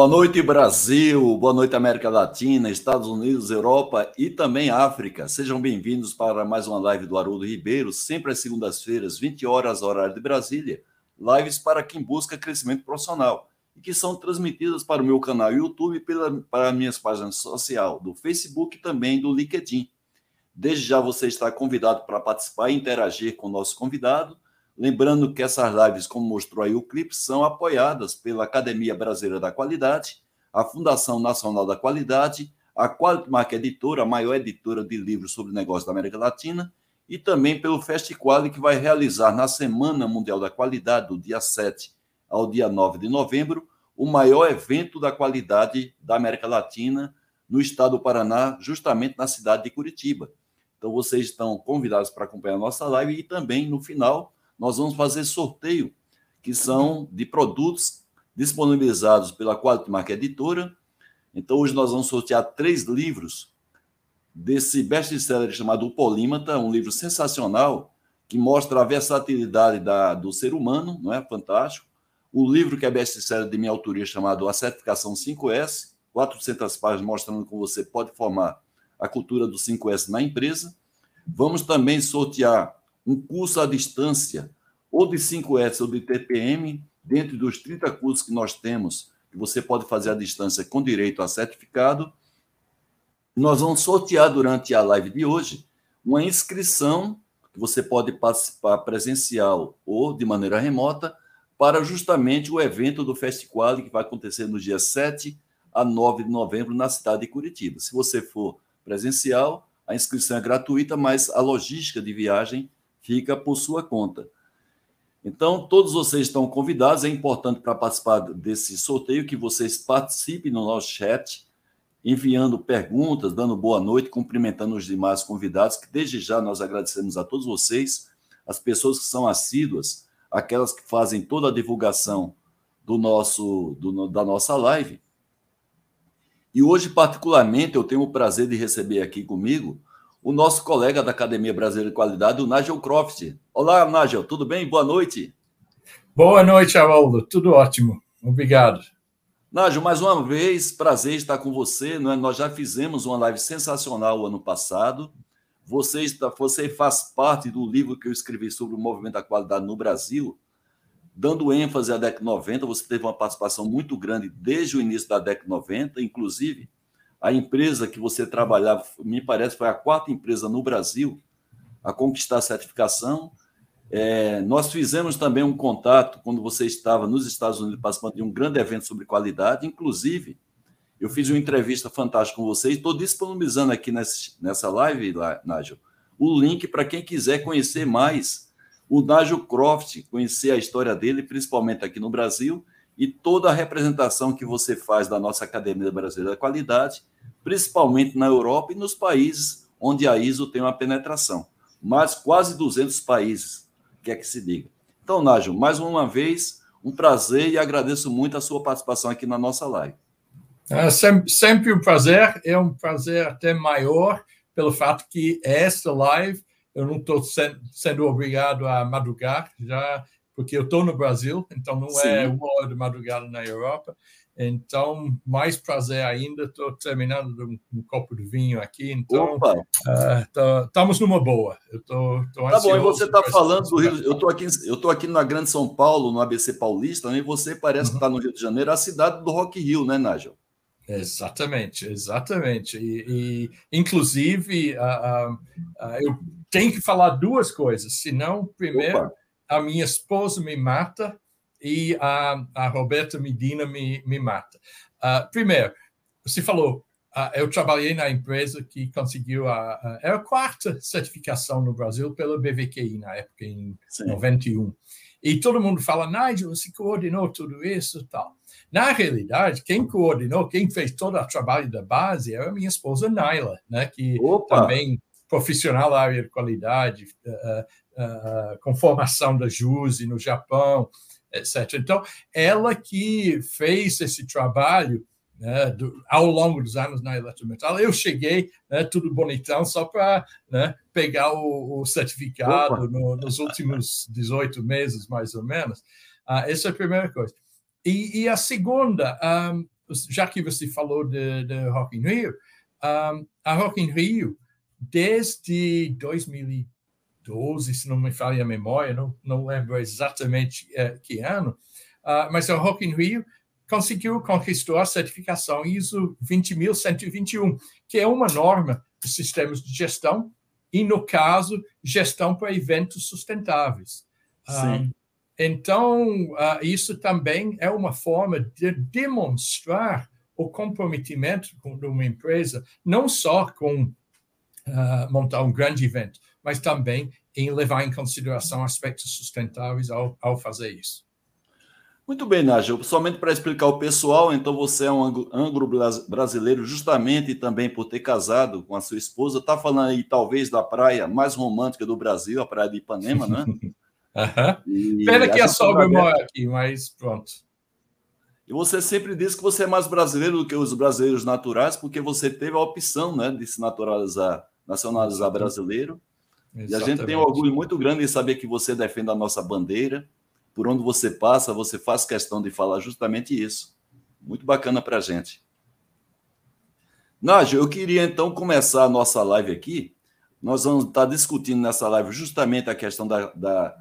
Boa noite, Brasil. Boa noite, América Latina, Estados Unidos, Europa e também África. Sejam bem-vindos para mais uma live do Haroldo Ribeiro, sempre às segundas-feiras, 20 horas, horário de Brasília. Lives para quem busca crescimento profissional e que são transmitidas para o meu canal YouTube e pela, para minhas páginas sociais do Facebook e também do LinkedIn. Desde já você está convidado para participar e interagir com o nosso convidado Lembrando que essas lives, como mostrou aí o clipe, são apoiadas pela Academia Brasileira da Qualidade, a Fundação Nacional da Qualidade, a Qualitmark Editora, a maior editora de livros sobre negócios da América Latina, e também pelo Festiquali, que vai realizar na Semana Mundial da Qualidade, do dia 7 ao dia 9 de novembro, o maior evento da qualidade da América Latina no estado do Paraná, justamente na cidade de Curitiba. Então, vocês estão convidados para acompanhar a nossa live e também, no final, nós vamos fazer sorteio, que são de produtos disponibilizados pela Quality Mark Editora. Então, hoje nós vamos sortear três livros desse best-seller chamado O Polímata, um livro sensacional que mostra a versatilidade da, do ser humano, não é? Fantástico. O livro que é best-seller de minha autoria chamado A Certificação 5S, 400 páginas mostrando como você pode formar a cultura do 5S na empresa. Vamos também sortear um curso à distância, ou de 5S ou de TPM, dentro dos 30 cursos que nós temos, que você pode fazer à distância com direito a certificado. Nós vamos sortear durante a live de hoje uma inscrição que você pode participar presencial ou de maneira remota para justamente o evento do Festival que vai acontecer no dia 7 a 9 de novembro na cidade de Curitiba. Se você for presencial, a inscrição é gratuita, mas a logística de viagem fica por sua conta. Então, todos vocês estão convidados. É importante para participar desse sorteio que vocês participem no nosso chat, enviando perguntas, dando boa noite, cumprimentando os demais convidados, que desde já nós agradecemos a todos vocês, as pessoas que são assíduas, aquelas que fazem toda a divulgação do nosso do, da nossa live. E hoje, particularmente, eu tenho o prazer de receber aqui comigo o nosso colega da Academia Brasileira de Qualidade, o Nigel Croft. Olá, Nigel, tudo bem? Boa noite. Boa noite, Haroldo. Tudo ótimo. Obrigado. Nigel, mais uma vez, prazer estar com você. Né? Nós já fizemos uma live sensacional ano passado. Você, está, você faz parte do livro que eu escrevi sobre o movimento da qualidade no Brasil, dando ênfase à década 90. Você teve uma participação muito grande desde o início da década 90, inclusive a empresa que você trabalhava, me parece, foi a quarta empresa no Brasil a conquistar a certificação. É, nós fizemos também um contato quando você estava nos Estados Unidos participando de um grande evento sobre qualidade. Inclusive, eu fiz uma entrevista fantástica com você e estou disponibilizando aqui nessa, nessa live, Nágio, o link para quem quiser conhecer mais o Nágio Croft, conhecer a história dele, principalmente aqui no Brasil, e toda a representação que você faz da nossa Academia Brasileira da Qualidade, principalmente na Europa e nos países onde a ISO tem uma penetração. Mas quase 200 países, quer que se diga. Então, Nájio, mais uma vez, um prazer e agradeço muito a sua participação aqui na nossa live. É sempre, sempre um prazer, é um prazer até maior pelo fato que esta live eu não estou sendo, sendo obrigado a madrugar, já porque eu estou no Brasil, então não é Sim. é uma hora de madrugada na Europa. Então, mais prazer ainda, estou terminando um, um, copo de vinho aqui, então uh, estamos numa boa. Eu tô, tô tá bom, e você está falando do Rio, eu estou aqui, eu estou aqui na Grande São Paulo, no ABC Paulista, né, e você parece uhum. que está no Rio de Janeiro, a cidade do Rock Rio, né, Nigel? Exatamente, exatamente. E, e inclusive, uh, uh, eu tenho que falar duas coisas, senão, primeiro, Opa a minha esposa me mata e a, a Roberta Medina me, me mata. Uh, primeiro, você falou, uh, eu trabalhei na empresa que conseguiu a, a, era a quarta certificação no Brasil pela BVQI na época, em Sim. 91. E todo mundo fala, Nigel, você coordenou tudo isso e tal. Na realidade, quem coordenou, quem fez todo o trabalho da base era a minha esposa Naila, né, que Opa. também profissional da área de qualidade, uh, uh, com formação da JUSE no Japão, etc. Então, ela que fez esse trabalho né, do, ao longo dos anos na Eletrometal. Eu cheguei, né, tudo bonitão, só para né, pegar o, o certificado no, nos últimos 18 meses, mais ou menos. Uh, essa é a primeira coisa. E, e a segunda, um, já que você falou de, de Rock in Rio, um, a Rock in Rio, desde 2012, se não me falha a memória, não, não lembro exatamente uh, que ano, uh, mas a Rock in Rio conseguiu conquistar a certificação ISO 20121, que é uma norma de sistemas de gestão e, no caso, gestão para eventos sustentáveis. Sim. Um, então, uh, isso também é uma forma de demonstrar o comprometimento de uma empresa, não só com uh, montar um grande evento, mas também em levar em consideração aspectos sustentáveis ao, ao fazer isso. Muito bem, Nájio. Somente para explicar ao pessoal, então você é um ângulo brasileiro justamente também por ter casado com a sua esposa. Está falando aí talvez da praia mais romântica do Brasil, a praia de Ipanema, né? uhum. Pena que a sogra mora aqui, mas pronto. E você sempre diz que você é mais brasileiro do que os brasileiros naturais, porque você teve a opção né, de se naturalizar, nacionalizar brasileiro. Exatamente. E a gente tem um orgulho muito grande em saber que você defende a nossa bandeira por onde você passa, você faz questão de falar justamente isso. Muito bacana para a gente. Nádio, eu queria então começar a nossa live aqui. Nós vamos estar discutindo nessa live justamente a questão da. da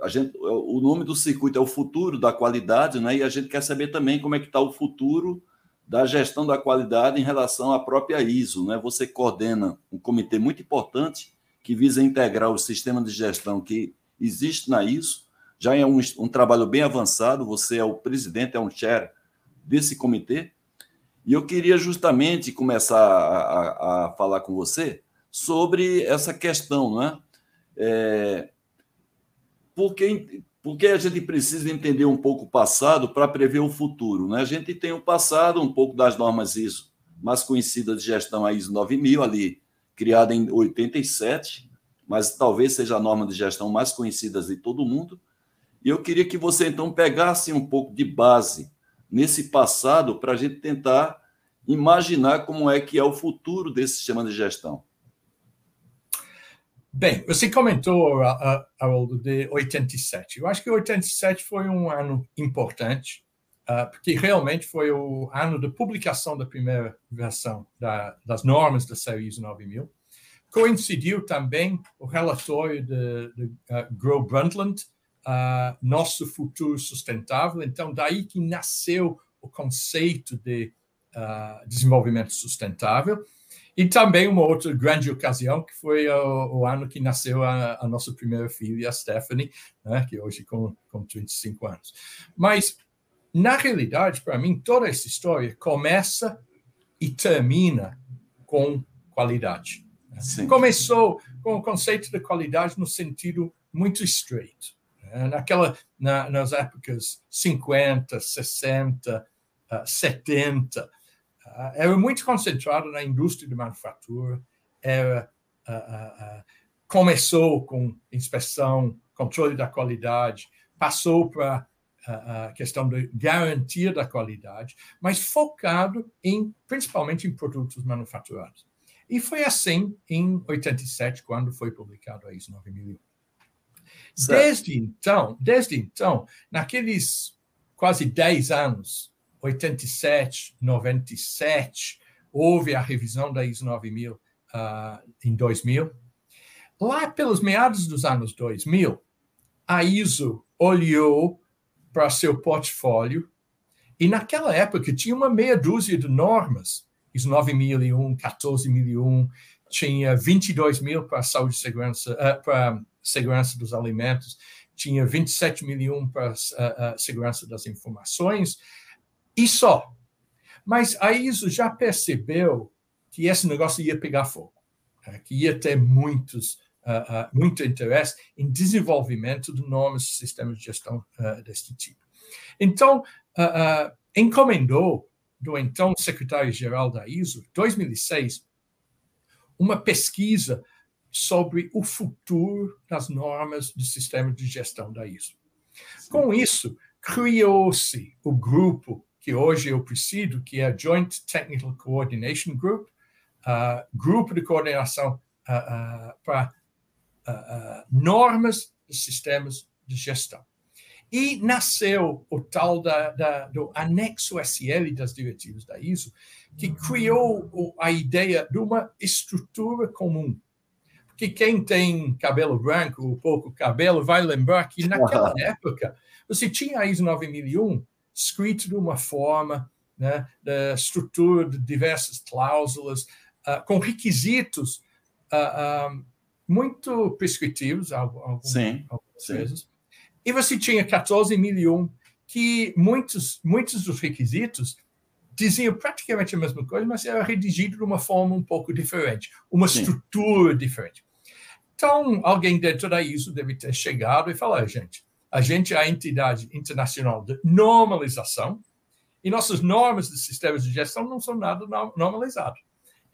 a gente, o nome do circuito é o futuro da qualidade, né? e a gente quer saber também como é que está o futuro da gestão da qualidade em relação à própria ISO. Né? Você coordena um comitê muito importante que visa integrar o sistema de gestão que existe na ISO já é um, um trabalho bem avançado, você é o presidente, é um chair desse comitê, e eu queria justamente começar a, a, a falar com você sobre essa questão, né? É, porque, porque a gente precisa entender um pouco o passado para prever o futuro. Né? A gente tem o passado, um pouco das normas ISO, mais conhecidas de gestão, a ISO 9000, ali, criada em 87, mas talvez seja a norma de gestão mais conhecida de todo mundo. E eu queria que você, então, pegasse um pouco de base nesse passado para a gente tentar imaginar como é que é o futuro desse sistema de gestão. Bem, você comentou, Haroldo, de 87. Eu acho que 87 foi um ano importante, uh, porque realmente foi o ano da publicação da primeira versão da, das normas da série ISO 9000. Coincidiu também o relatório de, de Grow Brundtland, uh, nosso futuro sustentável. Então, daí que nasceu o conceito de desenvolvimento sustentável. E também uma outra grande ocasião, que foi o, o ano que nasceu a, a, nossa primeira filha, a Stephanie, né, que hoje com, com 35 anos. Mas, na realidade, para mim, toda essa história começa e termina com qualidade. Sim. Começou com o conceito de qualidade no sentido muito estreito. Eh, naquela, na, nas épocas 50, 60, uh, 70, uh, era muito concentrado na indústria de manufatura, era, uh, uh, começou com inspeção, controle da qualidade, passou para a questão de garantia da qualidade, mas focado em principalmente em produtos manufaturados. E foi assim em 87, quando foi publicado a ISO 9001. Desde então, desde então, naqueles quase 10 anos, 87, 97, houve a revisão da ISO 9000 uh, em 2000. Lá pelos meados dos anos 2000, a ISO olhou para seu portfólio e naquela época tinha uma meia dúzia de normas, ISO 9001, 14001, tinha 22 mil para saúde e segurança, uh, para segurança dos alimentos, tinha 27 milhões para a segurança das informações, e só. Mas a ISO já percebeu que esse negócio ia pegar fogo, né? que ia ter muitos, uh, uh, muito interesse em desenvolvimento de normas e sistemas de gestão uh, deste tipo. Então, encomendou do então secretário-geral da ISO, 2006, uma pesquisa sobre o futuro das normas do sistema de gestão da ISO. Com isso, criou-se o grupo que hoje eu presido, que é a Joint Technical Coordination Group, uh, grupo de coordenação uh, para normas de sistemas de gestão. E nasceu o tal da, da, do anexo SL das diretivas da ISO, que criou a ideia de uma estrutura comum. Porque quem tem cabelo branco ou pouco cabelo vai lembrar que naquela época você tinha a ISO 9001 escrito de uma forma, né, da estrutura de diversas cláusulas, uh, com requisitos uh, muito prescritivos, algumas, sim, algumas sim. vezes. E você tinha 14.001 que muitos, muitos dos requisitos diziam praticamente a mesma coisa, mas era redigido de uma forma um pouco diferente, uma sim. estrutura diferente. Então, alguém dentro da ISO deve ter chegado e falado, gente, a gente é a entidade internacional de normalização e nossas normas de sistemas de gestão não são nada normalizadas.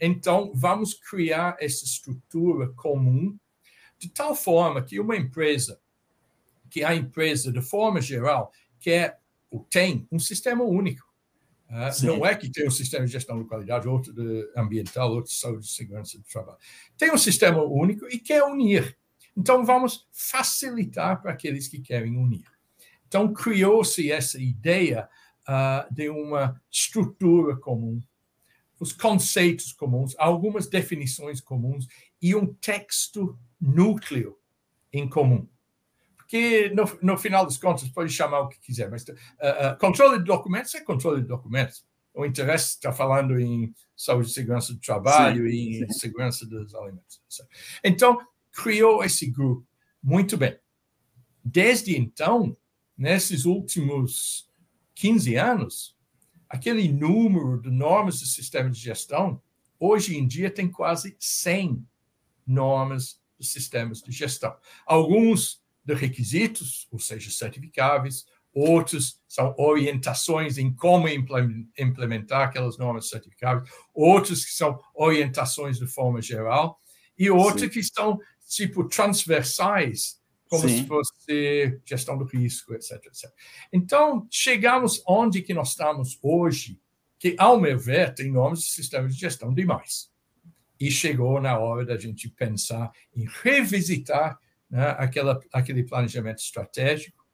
Então, vamos criar essa estrutura comum de tal forma que uma empresa, que a empresa, de forma geral, quer ou tem um sistema único. Uh, não é que tem um sistema de gestão de qualidade, outro de ambiental, outro de saúde e segurança do trabalho. Tem um sistema único e quer unir. Então, vamos facilitar para aqueles que querem unir. Então, criou-se essa ideia uh, de uma estrutura comum os conceitos comuns, algumas definições comuns e um texto núcleo em comum. Porque, no, no final das contas, pode chamar o que quiser, mas uh, uh, controle de documentos é controle de documentos. O interesse está falando em saúde e segurança do trabalho sim, e em segurança dos alimentos. Então, criou esse grupo. Muito bem. Desde então, nesses últimos 15 anos, aquele número de normas do sistema de gestão, hoje em dia tem quase 100 normas dos sistemas de gestão. Alguns de requisitos, ou seja, certificáveis, outros são orientações em como implementar aquelas normas certificáveis, outros que são orientações de forma geral, e outros Sim. que são tipo transversais como Sim. se fosse gestão do risco, etc, etc. Então, chegamos onde que nós estamos hoje, que, ao meu ver, tem nomes de sistemas de gestão demais. E chegou na hora da gente pensar em revisitar né, aquela, aquele planejamento estratégico.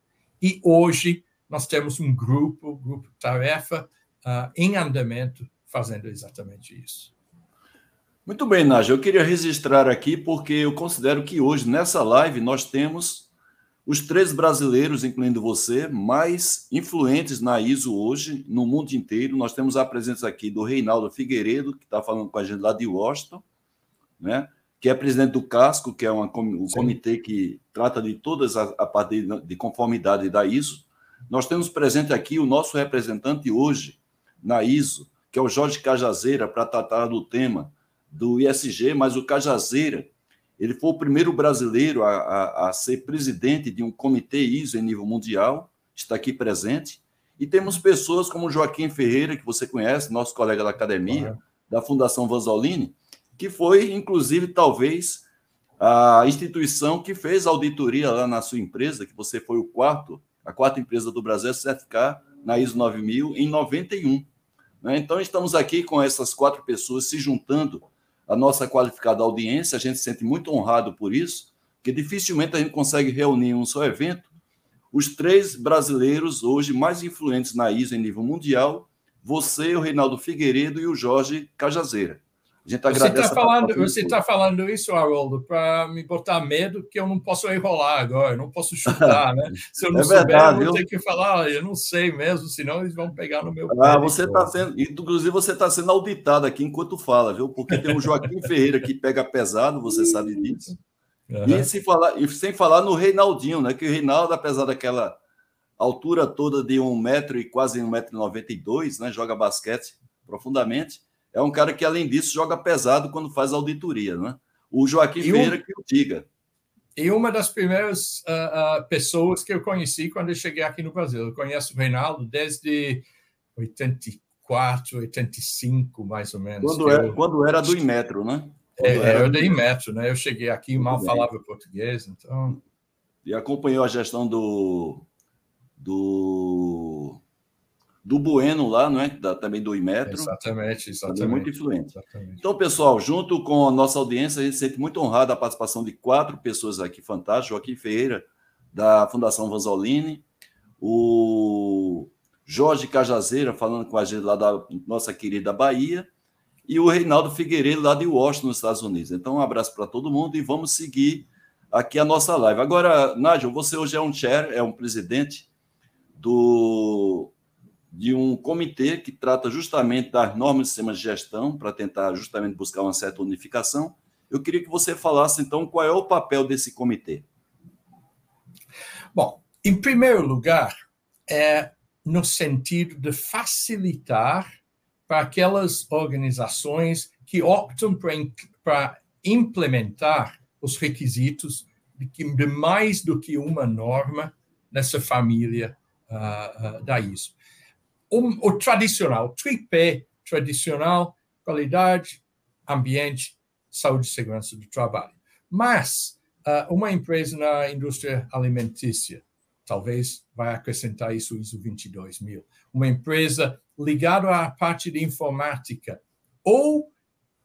E hoje nós temos um grupo, grupo tarefa, uh, em andamento, fazendo exatamente isso. Muito bem, Nádia. Eu queria registrar aqui porque eu considero que hoje, nessa live, nós temos os três brasileiros, incluindo você, mais influentes na ISO hoje, no mundo inteiro. Nós temos a presença aqui do Reinaldo Figueiredo, que está falando com a gente lá de Washington, né? que é presidente do CASCO, que é uma, um Sim. comitê que trata de todas a, a parte de, de conformidade da ISO. Nós temos presente aqui o nosso representante hoje na ISO, que é o Jorge Cajazeira, para tratar do tema do ISG, mas o Cajazeira, ele foi o primeiro brasileiro a, a, a, ser presidente de um comitê ISO em nível mundial, está aqui presente. E temos pessoas como Joaquim Ferreira, que você conhece, nosso colega da academia, uhum. da Fundação Vanzolini, que foi, inclusive, talvez a instituição que fez auditoria lá na sua empresa, que você foi o quarto, a quarta empresa do Brasil a certificar na ISO 9000 em 91. Né? Então, estamos aqui com essas quatro pessoas se juntando a nossa qualificada audiência, a gente se sente muito honrado por isso, que dificilmente a gente consegue reunir em um só evento os três brasileiros hoje mais influentes na ISO em nível mundial, você, o Reinaldo Figueiredo e o Jorge Cajazeira. A gente você está falando, você está falando isso, Haroldo, para me botar medo que eu não posso enrolar agora, eu não posso chutar, né? Se eu não é souber, verdade, eu vou ter que falar, eu não sei mesmo, senão eles vão pegar no meu Ah, você está sendo, inclusive você está sendo auditado aqui enquanto fala, viu? Porque tem o Joaquim Ferreira que pega pesado, você sabe disso. Uhum. E, sem falar, e sem falar no Reinaldinho, né? Que o Reinaldo, apesar daquela altura toda de um metro e quase um metro e noventa e dois, né? Joga basquete profundamente é um cara que, além disso, joga pesado quando faz auditoria, né? O Joaquim e Ferreira um, que o diga. E uma das primeiras uh, uh, pessoas que eu conheci quando eu cheguei aqui no Brasil. Eu conheço o Reinaldo desde 84, 85, mais ou menos. Quando, era, eu... quando era do Imetro, né? É, era, era do Imetro, né? Eu cheguei aqui mal bem. falava português, então... E acompanhou a gestão do... do do Bueno lá, não é? Da, também do Imetro. Exatamente, exatamente. Também muito influente. Exatamente. Então, pessoal, junto com a nossa audiência, a gente se sente muito honrado a participação de quatro pessoas aqui fantásticas. Joaquim Ferreira, da Fundação Vanzolini, o Jorge Cajazeira falando com a gente lá da nossa querida Bahia e o Reinaldo Figueiredo lá de Washington, nos Estados Unidos. Então, um abraço para todo mundo e vamos seguir aqui a nossa live. Agora, Nádia, você hoje é um chair, é um presidente do de um comitê que trata justamente das normas de sistemas de gestão para tentar justamente buscar uma certa unificação. Eu queria que você falasse então qual é o papel desse comitê. Bom, em primeiro lugar, é no sentido de facilitar para aquelas organizações que optam para implementar os requisitos de, de, mais do que uma norma nessa família uh, uh, da ISO. O, o tradicional, tripé tradicional, qualidade, ambiente, saúde e segurança do trabalho. Mas uh, uma empresa na indústria alimentícia, talvez vai acrescentar isso ISO 22000. Uma empresa ligada à parte de informática ou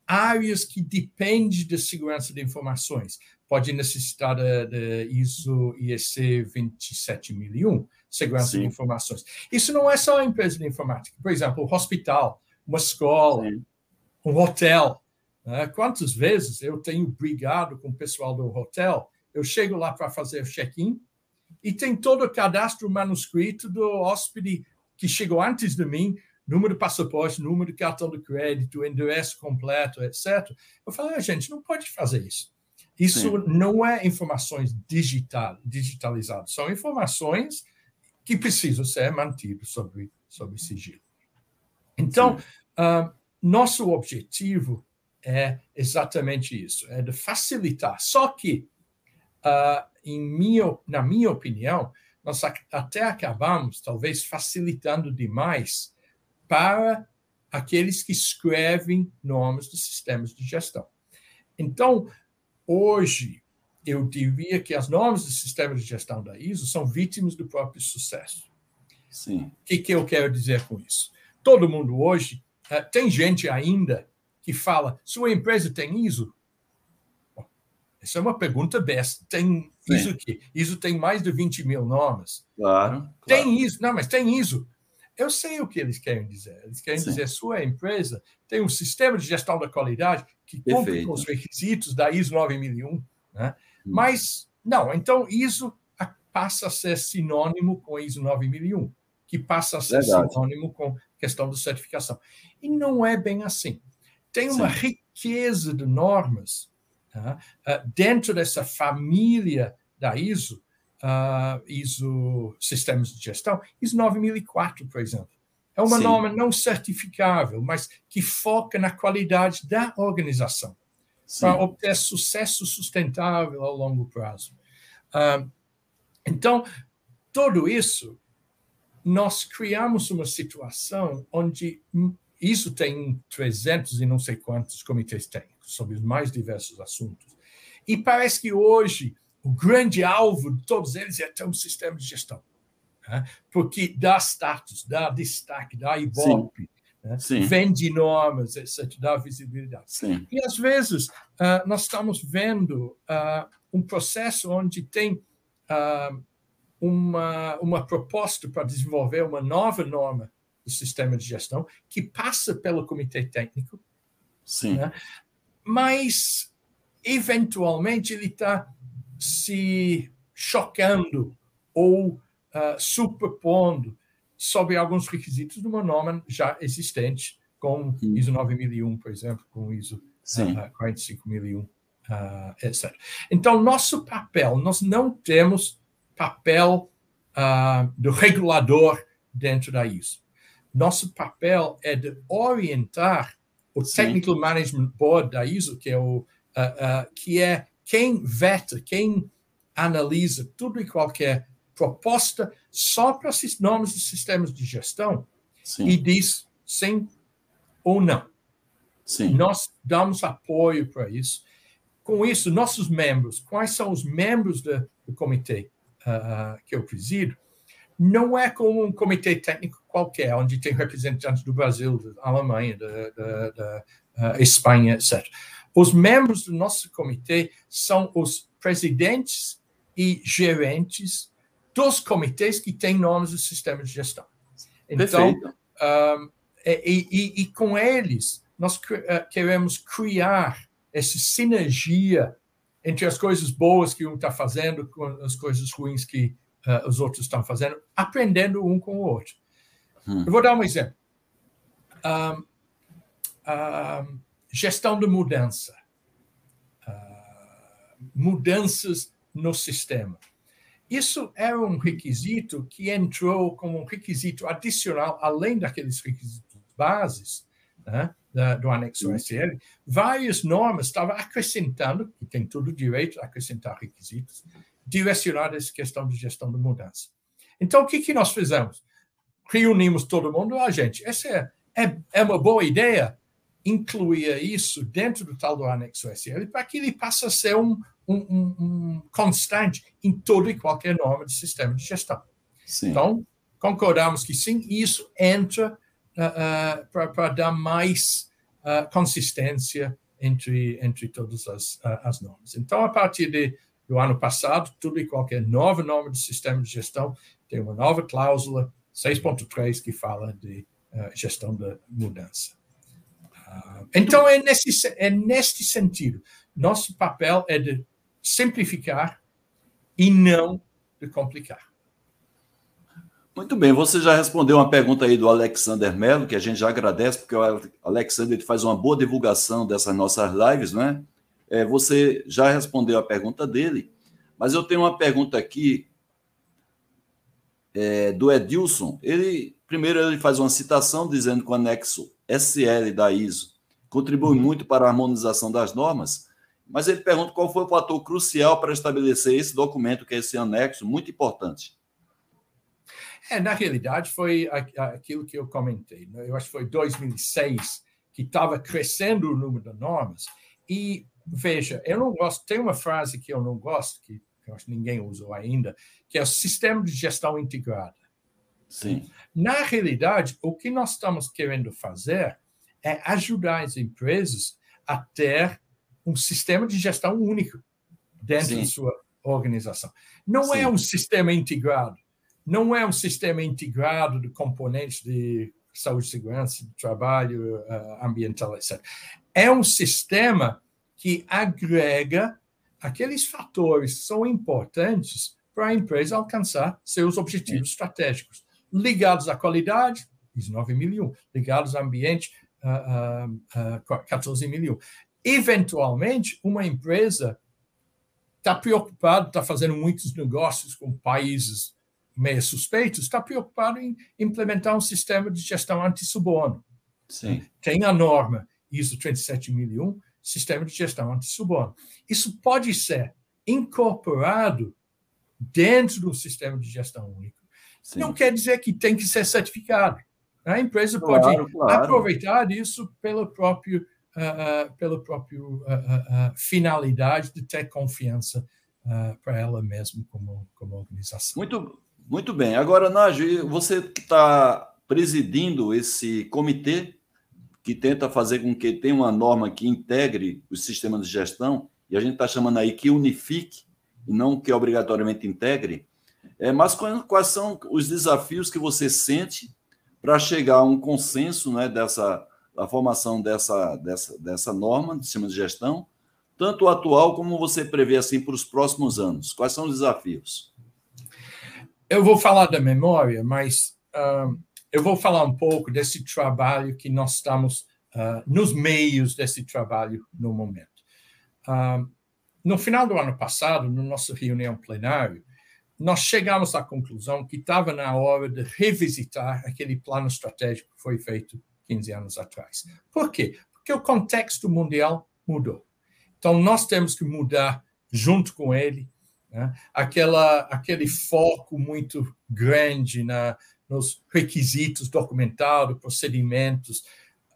áreas que dependem da segurança de informações. Pode necessitar de, ISO IEC 27001, segurança Sim. de informações. Isso não é só a empresa de informática. Por exemplo, um hospital, uma escola, Sim. um hotel. Né? Quantas vezes eu tenho brigado com o pessoal do hotel? Eu chego lá para fazer o check-in e tem todo o cadastro manuscrito do hóspede que chegou antes de mim, número de passaporte, número de cartão de crédito, endereço completo, etc. Eu falei, ah, gente, não pode fazer isso. Isso Sim. não é informações digital, digitalizadas, são informações que precisam ser mantidas sobre, sobre sigilo. Então, uh, nosso objetivo é exatamente isso, é de facilitar. Só que, uh, em minha, na minha opinião, nós até acabamos, talvez, facilitando demais para aqueles que escrevem nomes dos sistemas de gestão. Então, hoje, eu diria que as normas dos sistemas de gestão da ISO são vítimas do próprio sucesso. Sim. O que, que eu quero dizer com isso? Todo mundo hoje, uh, tem gente ainda que fala, sua empresa tem ISO? Essa é uma pergunta besta. Tem Sim. ISO o quê? ISO tem mais de 20 mil normas. Claro. Tem claro. ISO. Não, mas tem ISO. Eu sei o que eles querem dizer. Eles querem Sim. dizer sua empresa tem um sistema de gestão da qualidade que cumpre com os requisitos da ISO 9001. Né? Hum. Mas, não, então ISO passa a ser sinônimo com ISO 9001, que passa a ser Verdade. sinônimo com questão de certificação. E não é bem assim. Tem uma Sim. riqueza de normas Tá? Uh, dentro dessa família da ISO, uh, ISO Sistemas de Gestão, ISO 9004, por exemplo. É uma Sim. norma não certificável, mas que foca na qualidade da organização para obter sucesso sustentável ao longo prazo. Uh, então, tudo isso, nós criamos uma situação onde isso tem 300 e não sei quantos comitês técnicos sobre os mais diversos assuntos. E parece que hoje o grande alvo de todos eles é ter um sistema de gestão. Né? Porque dá status, dá destaque, dá ibope, né? vende normas, etc., dá visibilidade. Sim. E às vezes uh, nós estamos vendo uh, um processo onde tem uh, uma, uma proposta para desenvolver uma nova norma do sistema de gestão, que passa pelo comitê técnico. Sim. Né? Mas, eventualmente, ele está se chocando ou superpondo sobre alguns requisitos de uma norma já existente, com. ISO 9001, por exemplo, com ISO uh, 45001, uh, etc. Então, nosso papel, nós não temos papel uh, do regulador dentro da ISO. Nosso papel é de orientar o Sim. Technical Management Board da ISO, que é, o, uh, uh, que é quem veta, quem analisa tudo e qualquer proposta só para nomes de sistemas de gestão sim. e diz sim ou não. Sim. Nós damos apoio para isso. Com isso, nossos membros, quais são os membros do, do comitê uh, que eu presido, não é como um comitê técnico qualquer, onde tem representantes do Brasil, da Alemanha, da, da, da uh, Espanha, etc. Os membros do nosso comitê são os presidentes e gerentes dos comitês que têm nomes do sistema de gestão. Então, um, e, e, e, com eles, nós eh, queremos criar essa sinergia entre as coisas boas que um está fazendo com as coisas ruins que uh, os outros estão fazendo, aprendendo um com o outro. Hum. Eu vou dar um exemplo. Um, um, gestão de mudança. Uh, mudanças no sistema. Isso é um requisito que entrou como um requisito adicional, além daqueles requisitos bases né, do anexo SL. Várias normas estavam acrescentando, e tem todo o direito a acrescentar requisitos, direcionados a essa questão de gestão de mudança. Então, o que, que nós fizemos? Reunimos todo mundo, a ah, gente, essa é, é, é uma boa ideia, incluir isso dentro do tal do anexo SL para que ele passe a ser um, um, um, um constante em todo e qualquer norma de sistema de gestão. Sim. Então, concordamos que sim, isso entra uh, uh, para dar mais uh, consistência entre, entre todas as, as normas. Então, a partir de, do ano passado, tudo e qualquer nova norma de sistema de gestão tem uma nova cláusula 6.3 que fala de gestão da mudança. Então, é nesse, é neste sentido. Nosso papel é de simplificar e não de complicar. Muito bem, você já respondeu uma pergunta aí do Alexander Mello, que a gente já agradece, porque o Alexander faz uma boa divulgação dessas nossas lives, né? É, você já respondeu a pergunta dele, mas eu tenho uma pergunta aqui é, do Edilson. Ele primeiro ele faz uma citação dizendo que o anexo SL da ISO contribui uhum. muito para a harmonização das normas, mas ele pergunta qual foi o fator crucial para estabelecer esse documento, que é esse anexo, muito importante. É, na realidade, foi aquilo que eu comentei. Né? Eu acho que foi 2006 que estava crescendo o número de normas. E, veja, eu não gosto, tem uma frase que eu não gosto, que eu acho que ninguém usou ainda, que é o sistema de gestão integrada. Sim. Na realidade, o que nós estamos querendo fazer é ajudar as empresas a ter um sistema de gestão único dentro Sim. da sua organização. Não é Sim. é um sistema integrado, não é um sistema integrado de componentes de saúde segurança, de trabalho, uh, ambiental, etc. É um sistema que agrega aqueles fatores que são importantes para a empresa alcançar seus objetivos Sim. estratégicos, ligados à qualidade, 9.001, ligados ao ambiente, uh, uh, uh, 14.001 eventualmente, uma empresa está preocupada, está fazendo muitos negócios com países meio suspeitos, está preocupado em implementar um sistema de gestão anti-suborno. Sim. Tem a norma ISO 37001, sistema de gestão anti-suborno. Isso pode ser incorporado dentro do sistema de gestão único. Sim. Não quer dizer que tem que ser certificado. A empresa claro, pode claro. aproveitar isso pelo próprio uh, pela própria uh, finalidade de ter confiança para ela mesma como, como organização. Muito, muito bem. Agora, Nájio, você que está presidindo esse comitê que tenta fazer com que tenha uma norma que integre os sistemas de gestão, e a gente está chamando aí que unifique, e não que obrigatoriamente integre, é, mas quais são os desafios que você sente para chegar a um consenso né, dessa, a formação dessa, dessa, dessa norma de sistema de gestão, tanto atual como você prevê assim para os próximos anos? Quais são os desafios? Eu vou falar da memória, mas uh, eu vou falar um pouco desse trabalho que nós estamos uh, nos meios desse trabalho no momento. Uh, no final do ano passado, na nossa reunião plenária, nós chegamos à conclusão que estava na hora de revisitar aquele plano estratégico que foi feito 15 anos atrás. Por quê? Porque o contexto mundial mudou. Então, nós temos que mudar junto com ele. Né? Aquela, aquele foco muito grande na, nos requisitos documentados, procedimentos,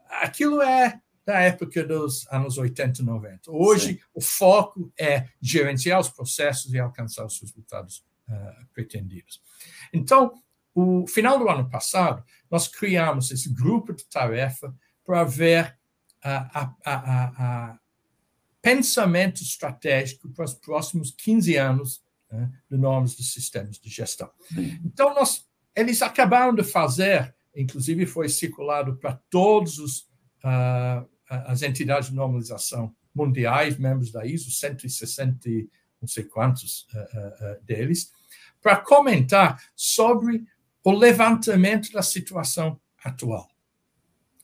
aquilo é da época dos anos 80 e 90. Hoje, Sim. o foco é gerenciar os processos e alcançar os resultados uh, pretendidos. Então, o final do ano passado, nós criamos esse grupo de tarefa para ver a, a, a, a pensamento estratégico para os próximos 15 anos né, de normas de sistemas de gestão. Então, nós, eles acabaram de fazer, inclusive foi circulado para todos os uh, as entidades de normalização mundiais, membros da ISO, 160 não sei quantos uh, uh, deles, para comentar sobre o levantamento da situação atual.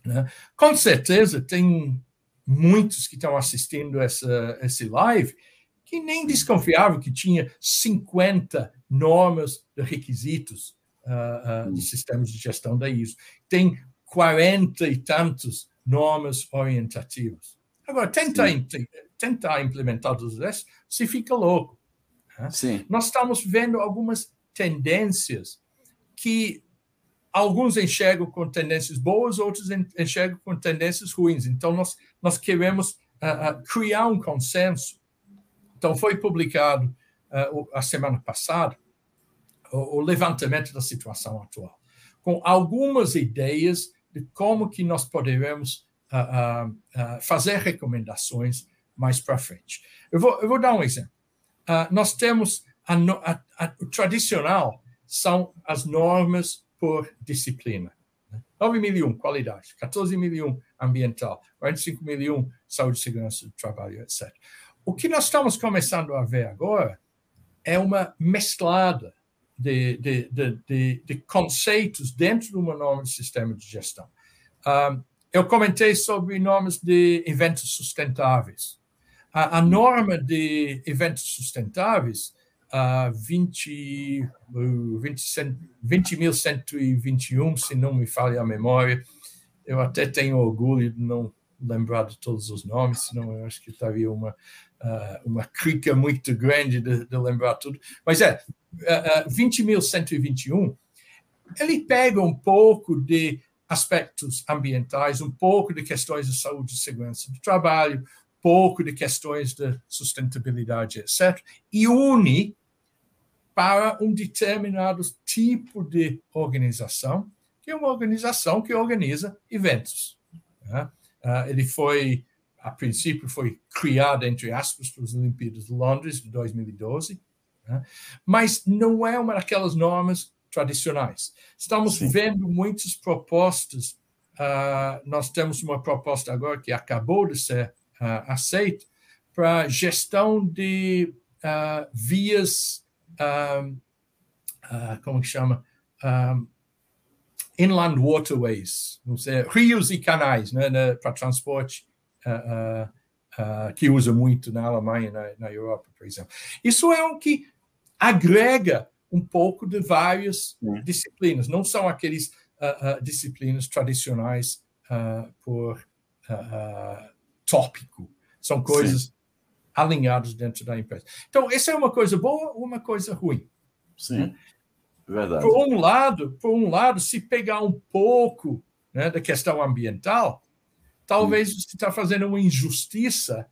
Né? Com certeza, tem muitos que estão assistindo essa, esse live que nem desconfiavam que tinha 50 normas de requisitos uh, de sistemas de gestão da ISO. Tem 40 e tantos normas orientativas. Agora, tentar, tentar implementar tudo isso, se fica louco. Né? Sim. Nós estamos vendo algumas tendências que alguns enxergam com tendências boas, outros enxergam com tendências ruins. Então, nós, nós queremos uh, uh, criar um consenso. Então, foi publicado uh, a semana passada o, o, levantamento da situação atual, com algumas ideias de como que nós poderemos fazer recomendações mais para frente. Eu vou, eu vou dar um exemplo. nós temos a, a, o tradicional são as normas por disciplina. 9.001, qualidade. 14.001, ambiental. 45.001, saúde segurança do trabalho, etc. O que nós estamos começando a ver agora é uma mesclada de, de, de, de conceitos dentro de uma norma de sistema de gestão. Um, eu comentei sobre normas de eventos sustentáveis. A, a norma de eventos sustentáveis a 20, 20, 20.121, se não me falha a memória. Eu até tenho orgulho de não lembrar de todos os nomes, senão eu acho que estaria uma, uh, uma crica muito grande de, de, lembrar tudo. Mas é, uh, uh, 20.121, ele pega um pouco de aspectos ambientais, um pouco de questões de saúde e segurança do trabalho, pouco de questões de sustentabilidade, etc., e une para um determinado tipo de organização, que é uma organização que organiza eventos. Né? Uh, ele foi, a princípio, foi criado, entre aspas, para as Olimpíadas de Londres, de 2012, né? mas não é uma daquelas normas tradicionais. Estamos Sim. vendo muitas propostas. Uh, nós temos uma proposta agora que acabou de ser uh, aceita para gestão de uh, vias uh, como que chama? Inland waterways, sei, rios e canais né, né para transporte, uh, uh, que usa muito na Alemanha, na, na, Europa, por exemplo. Isso é o que agrega um pouco de várias disciplinas, não são aqueles disciplinas tradicionais por tópico, são coisas Sim alinhados dentro da empresa. Então, essa é uma coisa boa ou uma coisa ruim. Sim, né? verdade. Por um lado, por um lado, se pegar um pouco né, da questão ambiental, talvez você está fazendo uma injustiça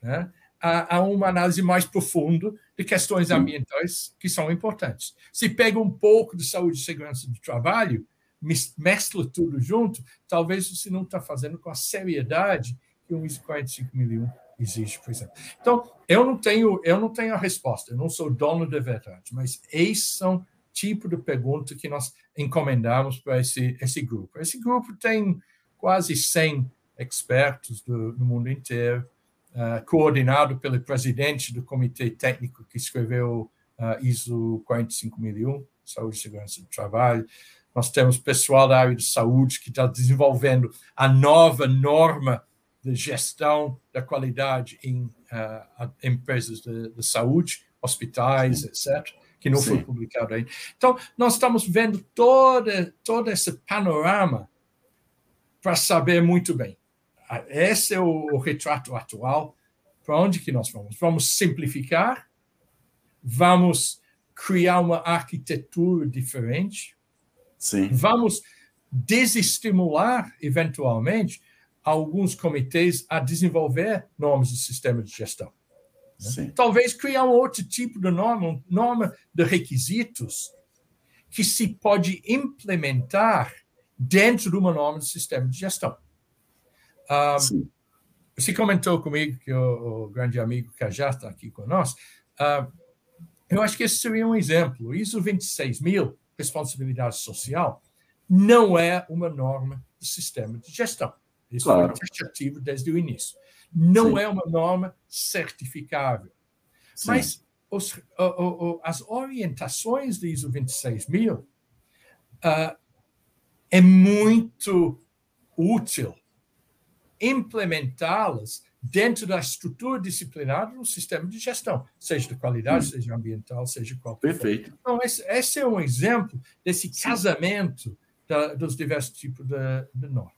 né, a, a, uma análise mais profunda de questões ambientais que são importantes. Se pega um pouco de saúde e segurança do trabalho, mescla tudo junto, talvez você não está fazendo com a seriedade que um ISO 45001 existe, por exemplo. Então, eu não tenho, eu não tenho a resposta, eu não sou dono da verdade, mas esses são tipo de pergunta que nós encomendamos para esse, esse grupo. Esse grupo tem quase 100 expertos do, do mundo inteiro, uh, coordenado pelo presidente do comitê técnico que escreveu uh, ISO 45001, Saúde Segurança do Trabalho. Nós temos pessoal da área de saúde que está desenvolvendo a nova norma de gestão da qualidade em uh, empresas de, de, saúde, hospitais, Sim. etc., que não Sim. foi publicado ainda. Então, nós estamos vendo toda, todo esse panorama para saber muito bem. Ah, esse é o, o retrato atual. Para onde que nós vamos? Vamos simplificar? Vamos criar uma arquitetura diferente? Sim. Vamos desestimular, eventualmente, alguns comitês a desenvolver normas de sistema de gestão. Né? Talvez criar um outro tipo de norma, norma de requisitos que se pode implementar dentro de uma norma de sistema de gestão. Um, você comentou comigo que o, o grande amigo Cajá está aqui conosco. Uh, Eu acho que esse seria um exemplo. ISO 26000, responsabilidade social, não é uma norma do sistema de gestão. Isso claro. foi taxativo desde o início. Não Sim. é uma norma certificável. Sim. Mas os, o, o, as orientações do ISO 26000 uh, é muito útil implementá-las dentro da estrutura disciplinar do sistema de gestão, seja de qualidade, hum. seja ambiental, seja qualquer Perfeito. For. Então, esse, esse, é um exemplo desse casamento da, dos diversos tipos de, de norma.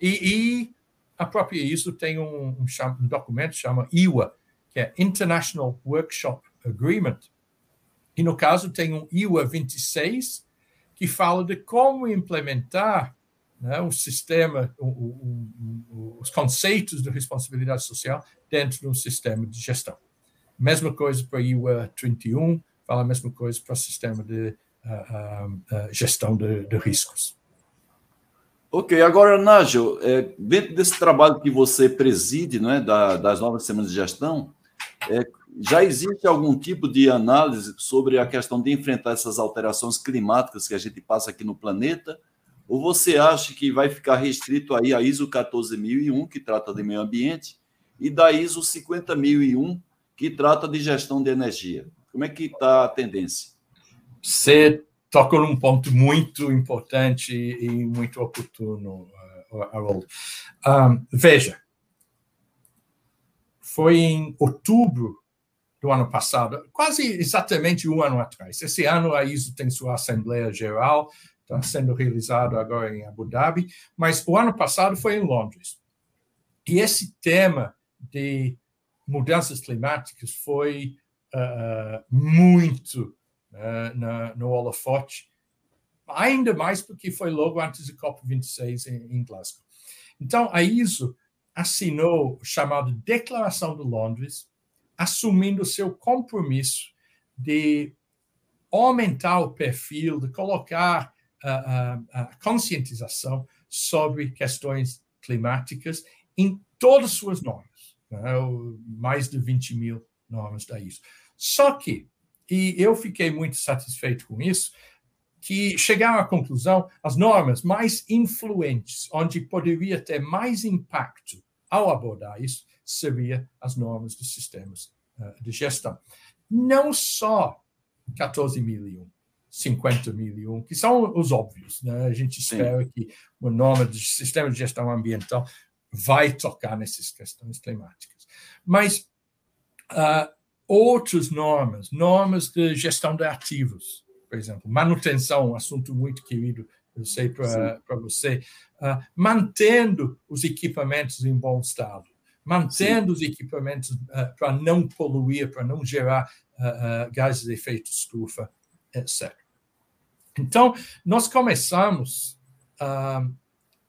E, e, a própria ISO tem um, um, um documento que chama IWA, que é International Workshop Agreement. E, no caso, tem um IWA 26, que fala de como implementar né, o sistema, o, o, o, os conceitos de responsabilidade social dentro de um sistema de gestão. Mesma coisa para a IWA 31, fala a mesma coisa para o sistema de uh, uh, gestão de, de, riscos. Ok, agora, Nágio, é, dentro desse trabalho que você preside, não é, da, das novas semanas de gestão, é, já existe algum tipo de análise sobre a questão de enfrentar essas alterações climáticas que a gente passa aqui no planeta? Ou você acha que vai ficar restrito aí a ISO 14001, que trata de meio ambiente, e da ISO 50001, que trata de gestão de energia? Como é que está a tendência? Você tocou num ponto muito importante e muito oportuno, uh, Harold. Um, veja, foi em outubro do ano passado, quase exatamente um ano atrás. Esse ano a ISO tem sua Assembleia Geral, está sendo realizado agora em Abu Dhabi, mas o ano passado foi em Londres. E esse tema de mudanças climáticas foi uh, muito uh, na, no holofote, ainda mais porque foi logo antes do COP26 em, em Glasgow. Então, a ISO assinou o chamado Declaração de Londres, assumindo seu compromisso de aumentar o perfil, de colocar a, a, conscientização sobre questões climáticas em todas as suas normas, né? mais de 20 mil normas da ISO. Só que, e eu fiquei muito satisfeito com isso, que chegaram à conclusão as normas mais influentes, onde poderia ter mais impacto ao abordar isso, seria as normas dos sistemas uh, de gestão. Não só 14.001, 50.001, que são os óbvios. Né? A gente espera Sim. que o nome do sistema de gestão ambiental vai tocar nessas questões climáticas. Mas uh, outras normas, normas de gestão de ativos, por exemplo, manutenção, um assunto muito querido, eu sei para você, uh, mantendo os equipamentos em bom estado, mantendo Sim. os equipamentos uh, para não poluir, para não gerar gases de efeito estufa, etc. Então, nós começamos uh,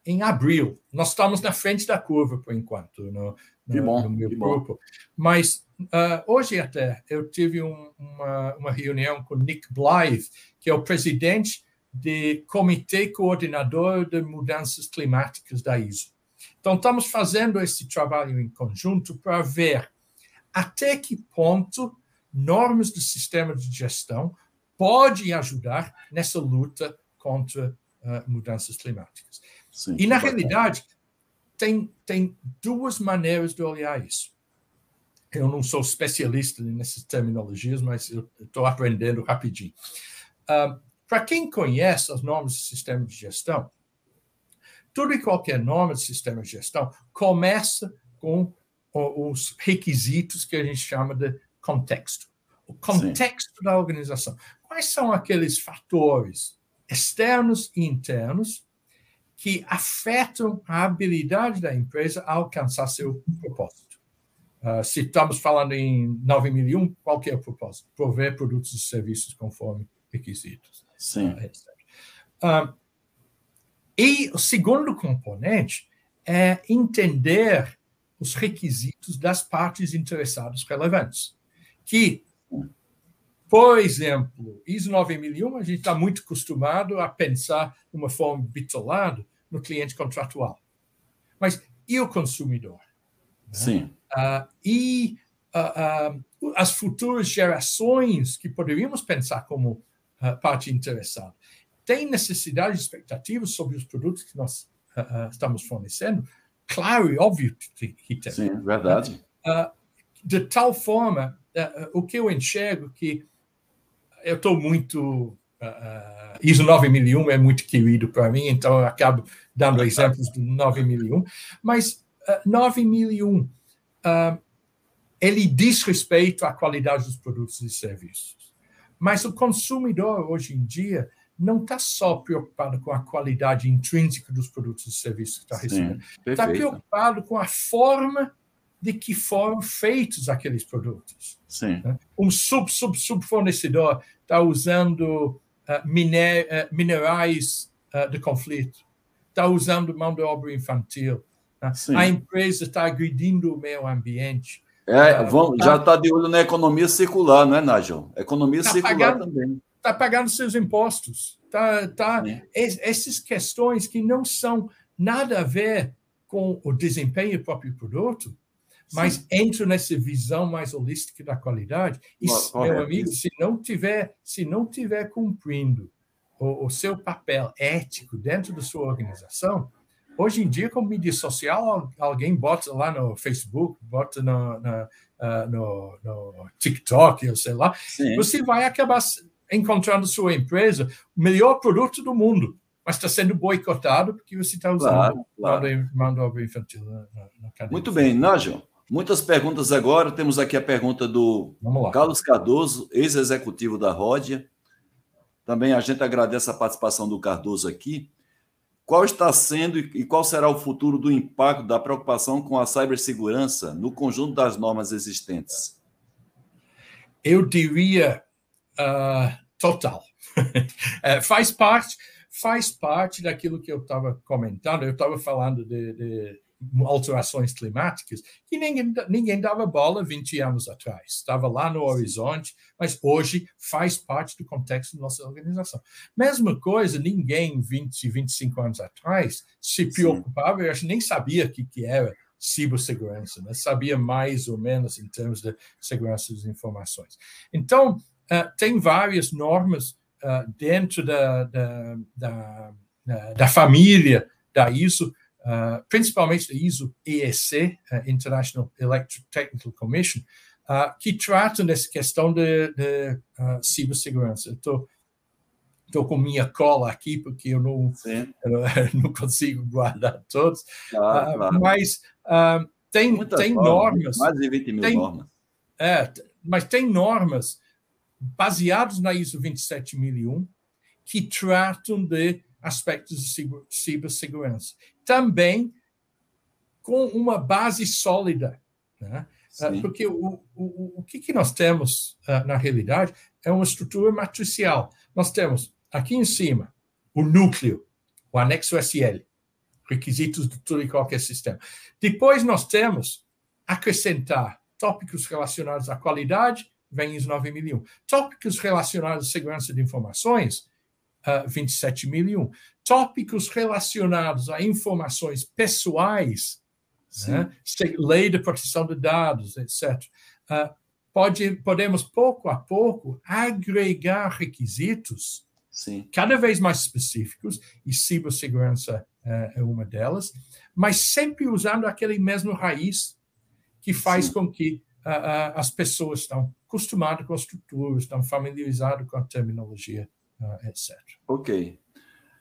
em abril. Nós estamos na frente da curva, por enquanto, no, no, bom, no meu grupo. Mas uh, hoje até eu tive um, uma, uma reunião com Nick Blythe, que é o presidente do Comitê Coordenador de Mudanças Climáticas da ISO. Então, estamos fazendo esse trabalho em conjunto para ver até que ponto normas do sistema de gestão pode ajudar nessa luta contra uh, mudanças climáticas. Sim, e, na realidade, tem, tem duas maneiras de olhar isso. Eu não sou especialista nessas terminologias, mas eu estou aprendendo rapidinho. Uh, Para quem conhece as normas do sistema de gestão, tudo e qualquer norma de sistema de gestão começa com os requisitos que a gente chama de contexto. O contexto Sim. da organização. Quais são aqueles fatores externos e internos que afetam a habilidade da empresa a alcançar seu propósito? Uh, se estamos falando em 9001, qual que é o propósito? Prover produtos e serviços conforme requisitos. Sim. Uh, e o segundo componente é entender os requisitos das partes interessadas relevantes, que por exemplo, ISO 9001, a gente está muito acostumado a pensar de uma forma bitolada no cliente contratual. Mas e o consumidor? Sim. Uh, e uh, uh, as futuras gerações que poderíamos pensar como uh, parte interessada têm necessidade e expectativas sobre os produtos que nós estamos fornecendo? Claro e óbvio que tem. Sim, verdade. de tal forma, o que eu enxergo que eu estou muito Uh, ISO 9001 é muito querido para mim, então eu acabo dando exemplos do 9001. Mas uh, 9001, uh, ele diz respeito à qualidade dos produtos e serviços. Mas o consumidor, hoje em dia, não está só preocupado com a qualidade intrínseca dos produtos e serviços que está recebendo. Está preocupado com a forma de que foram feitos aqueles produtos. Sim. Né? Um sub-sub-sub-fornecedor está usando uh, miner, uh, minerais uh, de conflito, está usando mão de obra infantil, né? a empresa está agredindo o meio ambiente. É, vão, tá, já está de olho na economia circular, não é, Nigel? Economia tá circular pagando, também. Está pagando seus impostos. Tá, tá, essas questões que não são nada a ver com o desempenho do próprio produto, mas Sim. entro nessa visão mais holística da qualidade. E, meu amigo, se não tiver, se não tiver cumprindo o, o, seu papel ético dentro da sua organização, hoje em dia, com mídia social, alguém bota lá no Facebook, bota no, no, uh, no, no TikTok, eu sei lá, Sim. você vai acabar encontrando sua empresa o melhor produto do mundo mas está sendo boicotado porque você está usando claro, claro. mão de obra infantil na, na Muito bem, Nájio. Muitas perguntas agora. Temos aqui a pergunta do Carlos Cardoso, ex-executivo da Ródia. Também a gente agradece a participação do Cardoso aqui. Qual está sendo e qual será o futuro do impacto da preocupação com a cibersegurança no conjunto das normas existentes? Eu diria uh, total. é, faz parte faz parte daquilo que eu estava comentando. Eu estava falando de, de alterações climáticas, que ninguém, ninguém dava bola 20 anos atrás. Estava lá no horizonte, mas hoje faz parte do contexto da nossa organização. Mesma coisa, ninguém 20, 25 anos atrás se preocupava, Sim. eu acho nem sabia o que, que era cibersegurança, né? sabia mais ou menos em termos de segurança das informações. Então, uh, tem várias normas uh, dentro da, da, da, da família da ISO, uh, principalmente da ISO EEC, uh, International Electric Technical Commission, uh, que tratam dessa questão de, de cibersegurança. Estou estou com minha cola aqui porque eu não, eu não consigo guardar todos, claro, claro. mas tem, tem normas. Mais de 20 mil tem, normas. É, mas tem normas baseadas na ISO 27001 que tratam de aspectos de cibersegurança também com uma base sólida. Né? Ah, porque o, o, o que, que nós temos, uh, na realidade, é uma estrutura matricial. Nós temos aqui em cima o núcleo, o anexo SL, requisitos de todo e qualquer sistema. Depois nós temos acrescentar tópicos relacionados à qualidade, vem ISO 9001. Tópicos relacionados à segurança de informações, uh, 27001 tópicos relacionados a informações pessoais, né? lei de proteção de dados, etc. Uh, ah, pode, podemos, pouco a pouco, agregar requisitos Sim. cada vez mais específicos, e cibersegurança uh, é uma delas, mas sempre usando aquele mesmo raiz que faz Sim. com que uh, as pessoas estão acostumadas com as estruturas, estão familiarizadas com a terminologia, etc. Ok.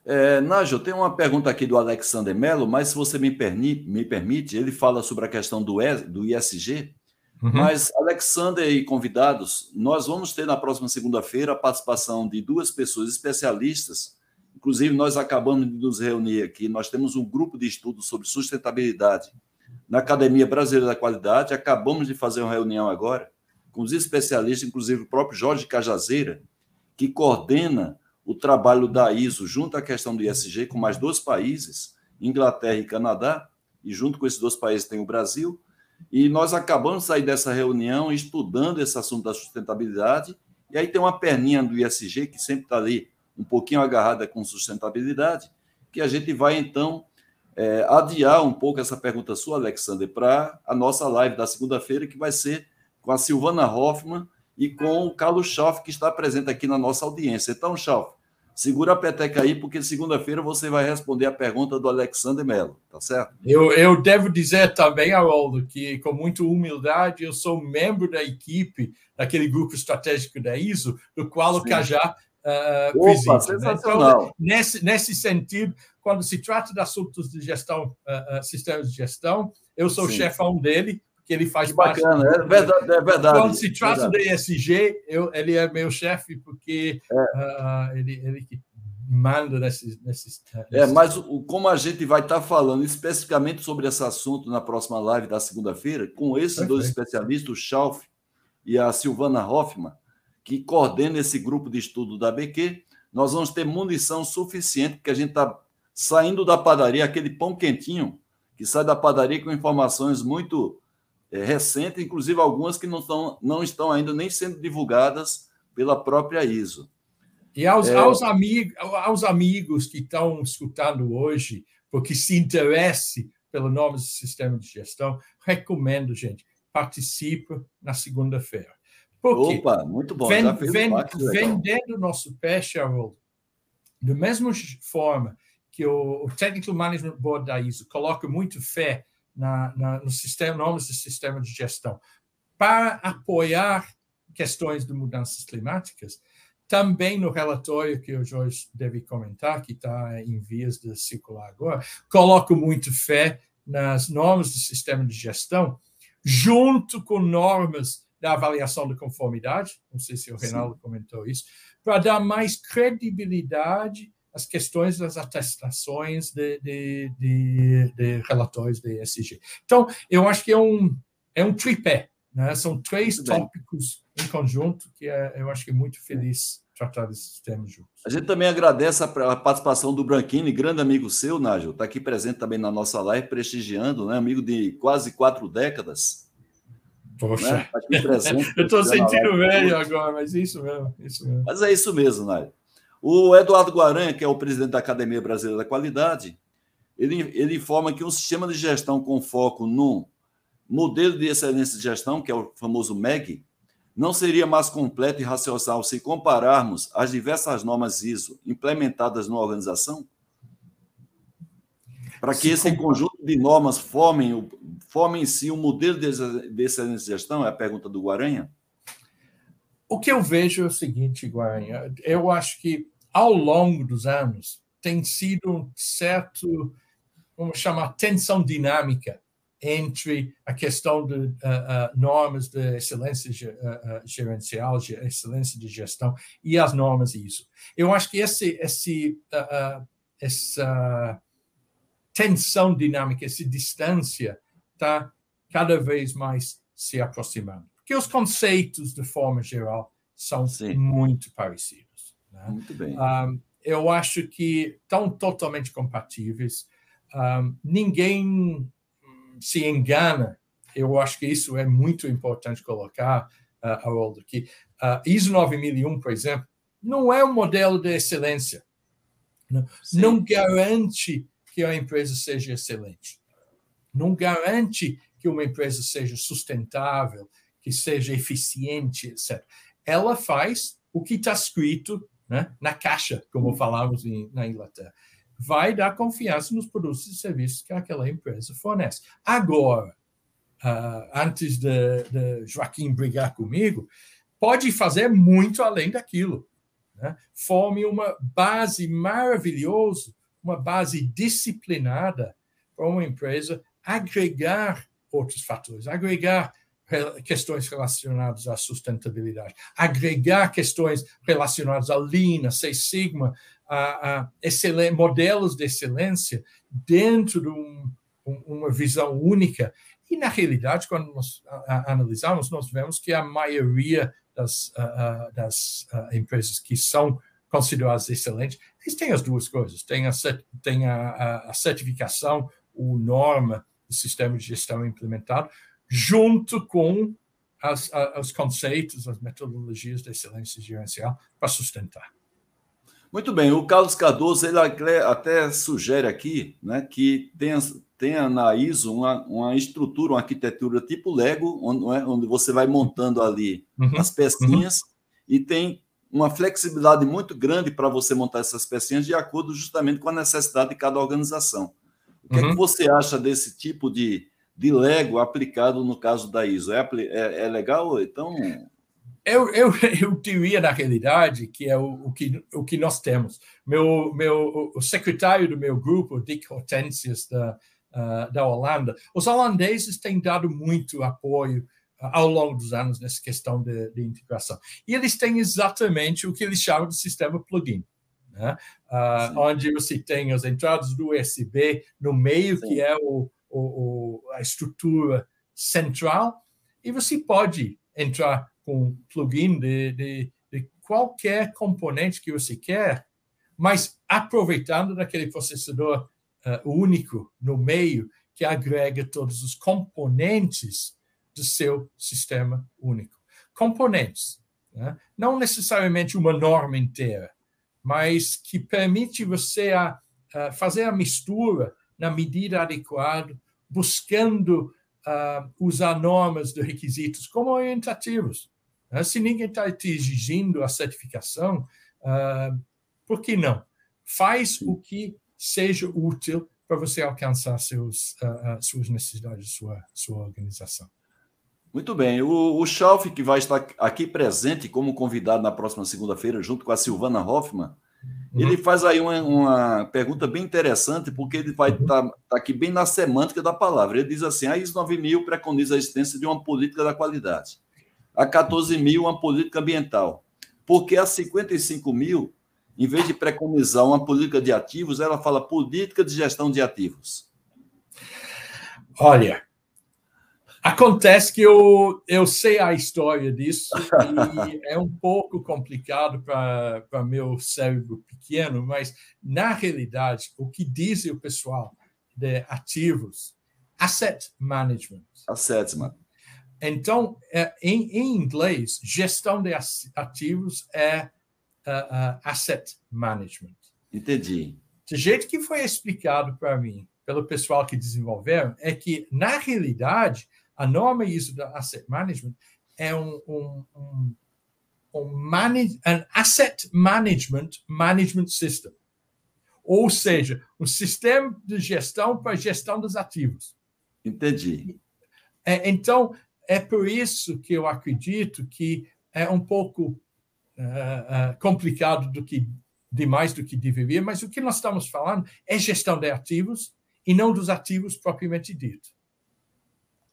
É, Nájio, tem uma pergunta aqui do Alexander Mello, mas se você me, perni, me permite, ele fala sobre a questão do, e, do ISG. Uhum. Mas, Alexander e convidados, nós vamos ter na próxima segunda-feira a participação de duas pessoas especialistas. Inclusive, nós acabamos de nos reunir aqui. Nós temos um grupo de estudo sobre sustentabilidade na Academia Brasileira da Qualidade. Acabamos de fazer uma reunião agora com os especialistas, inclusive o próprio Jorge Cajazeira, que coordena o trabalho da ISO junto à questão do ISG com mais dois países, Inglaterra e Canadá, e junto com esses dois países tem o Brasil. E nós acabamos de sair dessa reunião estudando esse assunto da sustentabilidade. E aí tem uma perninha do ISG que sempre está ali um pouquinho agarrada com sustentabilidade, que a gente vai então é, adiar um pouco essa pergunta sua, Alexander, para a nossa live da segunda-feira, que vai ser com a Silvana Hoffman e com o Carlos Schauf, que está presente aqui na nossa audiência. Então, Schauf, segura a peteca aí, porque segunda-feira você vai responder a pergunta do Alexander Mello, tá certo? Eu, eu devo dizer também, Haroldo, que com muita humildade eu sou membro da equipe daquele grupo estratégico da ISO, do qual Sim. o Cajá uh, Opa, sensacional. Né? Então, nesse, nesse sentido, quando se trata de assuntos de gestão, uh, uh, sistemas de gestão, eu sou Sim. chefão dele, que ele faz que parte. Bacana, é verdade, é verdade. Quando se trata do ESG, eu, ele é meu chefe, porque é. uh, ele, ele que manda nesses. É, mas o, como a gente vai estar falando especificamente sobre esse assunto na próxima live da segunda-feira, com esses Perfeito. dois especialistas, o Schalf e a Silvana Hoffman, que coordena esse grupo de estudo da BQ, nós vamos ter munição suficiente, porque a gente está saindo da padaria, aquele pão quentinho, que sai da padaria com informações muito é, recentes, inclusive algumas que não estão, não estão ainda nem sendo divulgadas pela própria ISO. E aos, é... aos, amig, aos amigos que estão escutando hoje, porque se interesse pelo novo sistema de gestão, recomendo, gente, participe na segunda-feira. Opa, muito bom. Vend, vend, vendendo nosso peixe, Harold, da mesma forma que o, o Technical Management Board da ISO coloca muito fé na, na, no sistema, sistema de gestão, para apoiar questões de mudanças climáticas, também no relatório que o Jorge deve comentar, que está em vias de circular agora, coloco muito fé nas normas do sistema de gestão, junto com normas da avaliação de conformidade, não sei se o Reinaldo Sim. comentou isso, para dar mais credibilidade as questões das atestações de, de, de, de, relatórios de ESG. Então, eu acho que é um, é um tripé, né? são três muito tópicos bem. em conjunto que é, eu acho que é muito feliz tratar desses temas juntos. A gente também agradece a, participação do Branquini, grande amigo seu, Nágio, está aqui presente também na nossa live, prestigiando, né? amigo de quase quatro décadas. Poxa, né? Tá eu estou sentindo velho agora, mas isso mesmo, isso mesmo. Mas é isso mesmo, Nágio. O Eduardo Guaranha, que é o presidente da Academia Brasileira da Qualidade, ele, ele informa que um sistema de gestão com foco no modelo de excelência de gestão, que é o famoso MEG, não seria mais completo e racional se compararmos as diversas normas ISO implementadas na organização? Para que esse conjunto de normas formem, formem em si um modelo de excelência de gestão? É a pergunta do Guaranha. O que eu vejo é o seguinte, Guaranha. Eu acho que ao longo dos anos, tem sido um certo, vamos chamar, tensão dinâmica entre a questão de uh, uh, normas de excelência uh, gerencial, excelência de gestão e as normas ISO. Eu acho que esse, esse, essa tensão dinâmica, essa distância está cada vez mais se aproximando. Porque os conceitos, de forma geral, são Sim. muito parecidos. Né? Muito bem. Um, eu acho que estão totalmente compatíveis. Um, ninguém se engana. Eu acho que isso é muito importante colocar, uh, Haroldo, que uh, ISO 9001, por exemplo, não é um modelo de excelência. Não, não garante que a empresa seja excelente. Não garante que uma empresa seja sustentável, que seja eficiente, etc. Ela faz o que está escrito né? na caixa, como falamos em, na Inglaterra. Vai dar confiança nos produtos e serviços que aquela empresa fornece. Agora, uh, antes de, de Joaquim brigar comigo, pode fazer muito além daquilo. Né? Forme uma base maravilhosa, uma base disciplinada para uma empresa agregar outros fatores, agregar questões relacionadas à sustentabilidade, agregar questões relacionadas à Lean, a Seis Sigma, a, a modelos de excelência dentro de um, um, uma visão única. E, na realidade, quando nós analisamos, nós vemos que a maioria das, uh, das uh, empresas que são consideradas excelentes, eles têm as duas coisas. Tem a, tem a, a certificação, o norma do sistema de gestão implementado, junto com as, os conceitos, as metodologias de excelência gerencial para sustentar. Muito bem, o Carlos Cardoso ele até sugere aqui né, que tenha, tenha na ISO uma, uma estrutura, uma arquitetura tipo Lego, onde, é, onde você vai montando ali uhum, as pecinhas uhum. e tem uma flexibilidade muito grande para você montar essas pecinhas de acordo justamente com a necessidade de cada organização. O que uhum. é que uhum. você acha desse tipo de, de Lego aplicado no caso da ISO? É, é, é legal? Então. Eu, eu, eu diria, na realidade, que é o, o, que, o que nós temos. Meu, meu, o secretário do meu grupo, Dick Hortensius, da, uh, da Holanda, os holandeses têm dado muito apoio uh, ao longo dos anos nessa questão de, de, integração. E eles têm exatamente o que eles chamam de sistema plugin. Né? Uh, onde você tem as entradas do USB no meio, Sim. que é o, o, a estrutura central, e você pode entrar com plugin de, de, de qualquer componente que você quer, mas aproveitando daquele processador uh, único no meio que agrega todos os componentes do seu sistema único. Componentes, né? não necessariamente uma norma inteira, mas que permite você a, a fazer a mistura na medida adequada, buscando uh, usar normas de requisitos como orientativos. Né? Se ninguém está exigindo a certificação, uh, por que não? Faz o que seja útil para você alcançar seus, uh, suas necessidades, sua, sua organização. Muito bem. O, o Schalf, que vai estar aqui presente como convidado na próxima segunda-feira, junto com a Silvana Hoffman, uhum. ele faz aí uma, uma, pergunta bem interessante, porque ele vai estar uhum. tá, tá aqui bem na semântica da palavra. Ele diz assim: a ISO 9000 preconiza a existência de uma política da qualidade a 14 mil uma política ambiental. Porque a 55 mil, em vez de preconizar uma política de ativos, ela fala política de gestão de ativos. Olha, acontece que eu, eu sei a história disso e é um pouco complicado para meu cérebro pequeno, mas, na realidade, o que diz o pessoal de ativos, asset management. Asset management então, é, em, em, inglês, gestão de ativos é uh, uh, asset management. Entendi. Do jeito que foi explicado para mim pelo pessoal que desenvolveram, é que, na realidade, a norma ISO da asset management é um, um, um, um manage, an asset management management system. Ou seja, um sistema de gestão para gestão dos ativos. Entendi. É, então, é por isso que eu acredito que é um pouco uh, uh, complicado do que demais do que deveria, mas o que nós estamos falando é gestão de ativos e não dos ativos propriamente dito.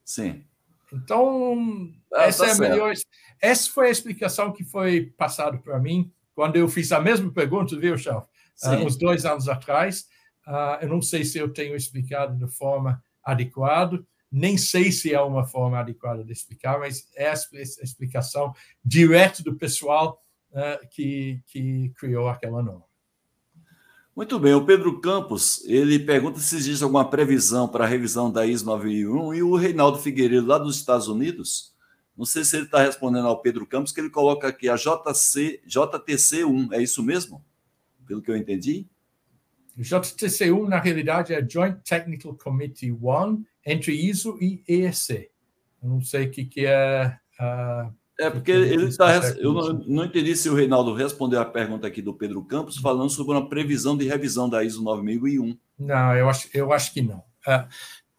Sim. Então, ah, essa tá é melhor. Essa foi a explicação que foi passada para mim quando eu fiz a mesma pergunta, viu, Chalf? Uh, uns dois anos atrás. Uh, eu não sei se eu tenho explicado de forma adequada, nem sei se é uma forma adequada de explicar, mas é a explicação direta do pessoal uh, que, que criou aquela norma. Muito bem, o Pedro Campos, ele pergunta se existe alguma previsão para a revisão da ISO 9001 e o Reinaldo Figueiredo, lá dos Estados Unidos, não sei se ele está respondendo ao Pedro Campos, que ele coloca aqui a JC, JTC1, é isso mesmo? Pelo que eu entendi? JTC1, na realidade, é Joint Technical Committee 1, entre ISO e EEC. Eu não sei o que, que é. Uh, é, porque ele está. Eu não, entendi se o Reinaldo respondeu a pergunta aqui do Pedro Campos, falando sobre uma previsão de revisão da ISO 9001. Não, eu acho, eu acho que não. Uh,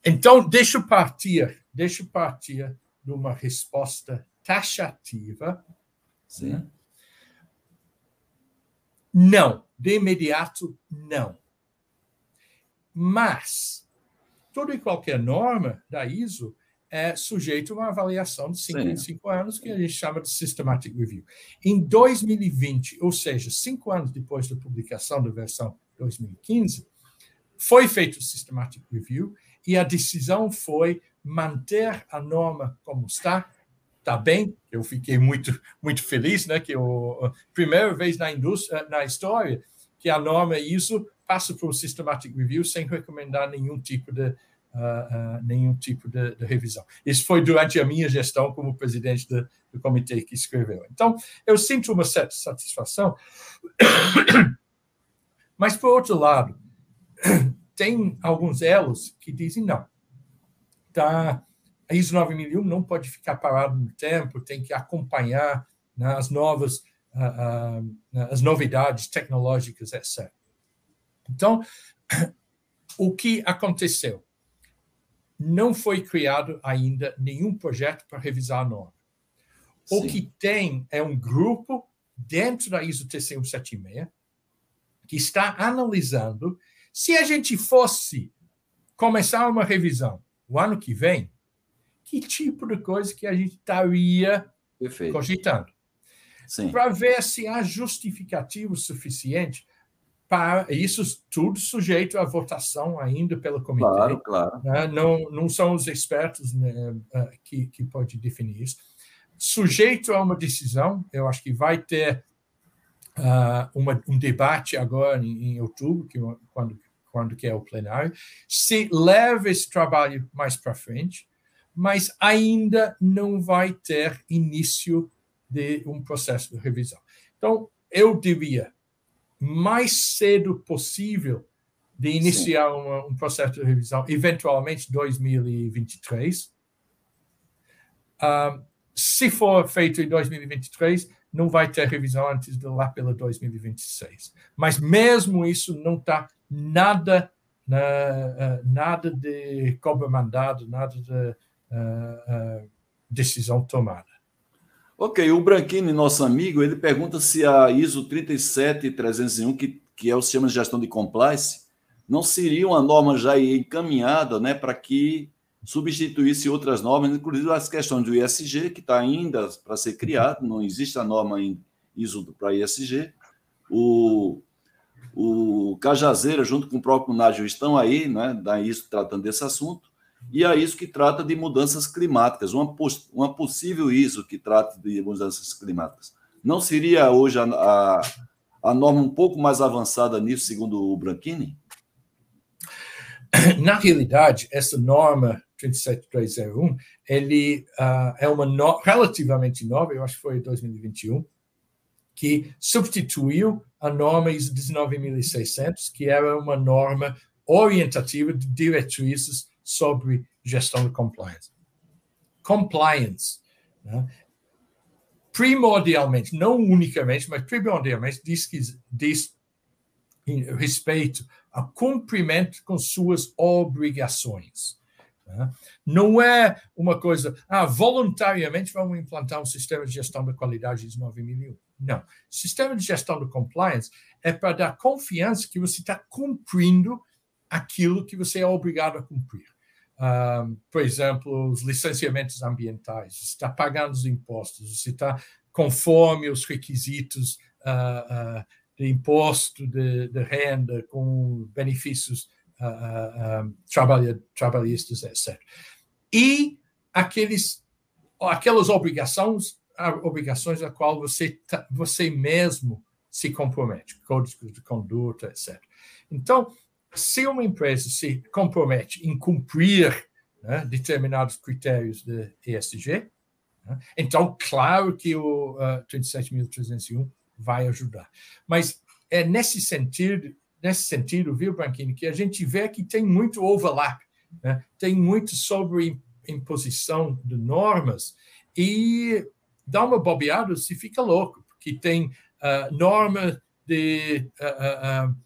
então, deixa eu partir, deixa eu partir de uma resposta taxativa. Sim. Né? Não, de imediato, não. Mas toda e qualquer norma da ISO é sujeito a uma avaliação de 5 em 5 anos, que a gente chama de Systematic Review. Em 2020, ou seja, cinco anos depois da publicação da versão 2015, foi feito o Systematic Review e a decisão foi manter a norma como está. Está bem, eu fiquei muito, muito feliz, né? Que a primeira vez na indústria, na história, que a norma ISO passa por um systematic review sem recomendar nenhum tipo de uh, uh, nenhum tipo de, de, revisão. Isso foi durante a minha gestão como presidente do, do comitê que escreveu. Então, eu sinto uma certa satisfação Mas, por outro lado, tem alguns elos que dizem não. Tá, a ISO 9001 não pode ficar parado no tempo, tem que acompanhar né, as novas, uh, uh, as novidades tecnológicas, etc. Então, o que aconteceu? Não foi criado ainda nenhum projeto para revisar a norma. Sim. O que tem é um grupo dentro da ISO TC176 que está analisando se a gente fosse começar uma revisão o ano que vem, que tipo de coisa que a gente estaria Perfeito. cogitando. Para ver se há justificativo suficiente para isso tudo sujeito à votação ainda pelo comitê. Claro, claro. Né? Não, não são os expertos né, ah, que, que podem definir isso. Sujeito a uma decisão, eu acho que vai ter uh, uma, um debate agora em, em outubro, que, quando, quando que é o plenário, se leva esse trabalho mais para frente, mas ainda não vai ter início de um processo de revisão. Então, eu diria, mais cedo possível de iniciar uma, um processo de revisão, eventualmente 2023. Uh, se for feito em 2023, não vai ter revisão antes de lá pela 2026. Mas mesmo isso não está nada na, uh, nada de cobra mandado, nada de uh, uh, decisão tomada. Ok, o Branquini, nosso amigo, ele pergunta se a ISO 37301, que, que é o sistema de gestão de compliance, não seria uma norma já encaminhada né, para que substituísse outras normas, inclusive as questões do ISG, que está ainda para ser criado, não existe a norma em ISO para ISG. O, o Cajazeira, junto com o próprio Nágio, estão aí, né, da ISO tratando desse assunto e a ISO que trata de mudanças climáticas, uma, uma possível ISO que trata de mudanças climáticas. Não seria hoje a, a, a norma um pouco mais avançada nisso, segundo o Branchini? Na realidade, essa norma 37301, ele uh, é uma no, relativamente nova, eu acho que foi em 2021, que substituiu a norma ISO 19600, que era uma norma orientativa de diretrizes sobre gestão de compliance. Compliance, né? primordialmente, não unicamente, mas primordialmente, diz, que, diz respeito a cumprimento com suas obrigações. Né? Não é uma coisa, ah, voluntariamente vamos implantar um sistema de gestão da qualidade de 9001. Não. Sistema de gestão de compliance é para dar confiança que você está cumprindo aquilo que você é obrigado a cumprir. Por exemplo, os licenciamentos ambientais, você está pagando os impostos, você está conforme os requisitos uh, uh, de imposto de, de, renda com benefícios uh, trabalhistas, etc. E aqueles, aquelas obrigações, obrigações a qual você, você mesmo se compromete, códigos de conduta, etc. Então, se uma empresa se compromete em cumprir né, determinados critérios de ESG, né, então, claro que o uh, 37.301 vai ajudar. Mas é nesse sentido, nesse sentido, viu, Branquini, que a gente vê que tem muito overlap, né? tem muito sobre imposição de normas e dá uma bobeada, se fica louco, porque tem uh, norma de uh, uh,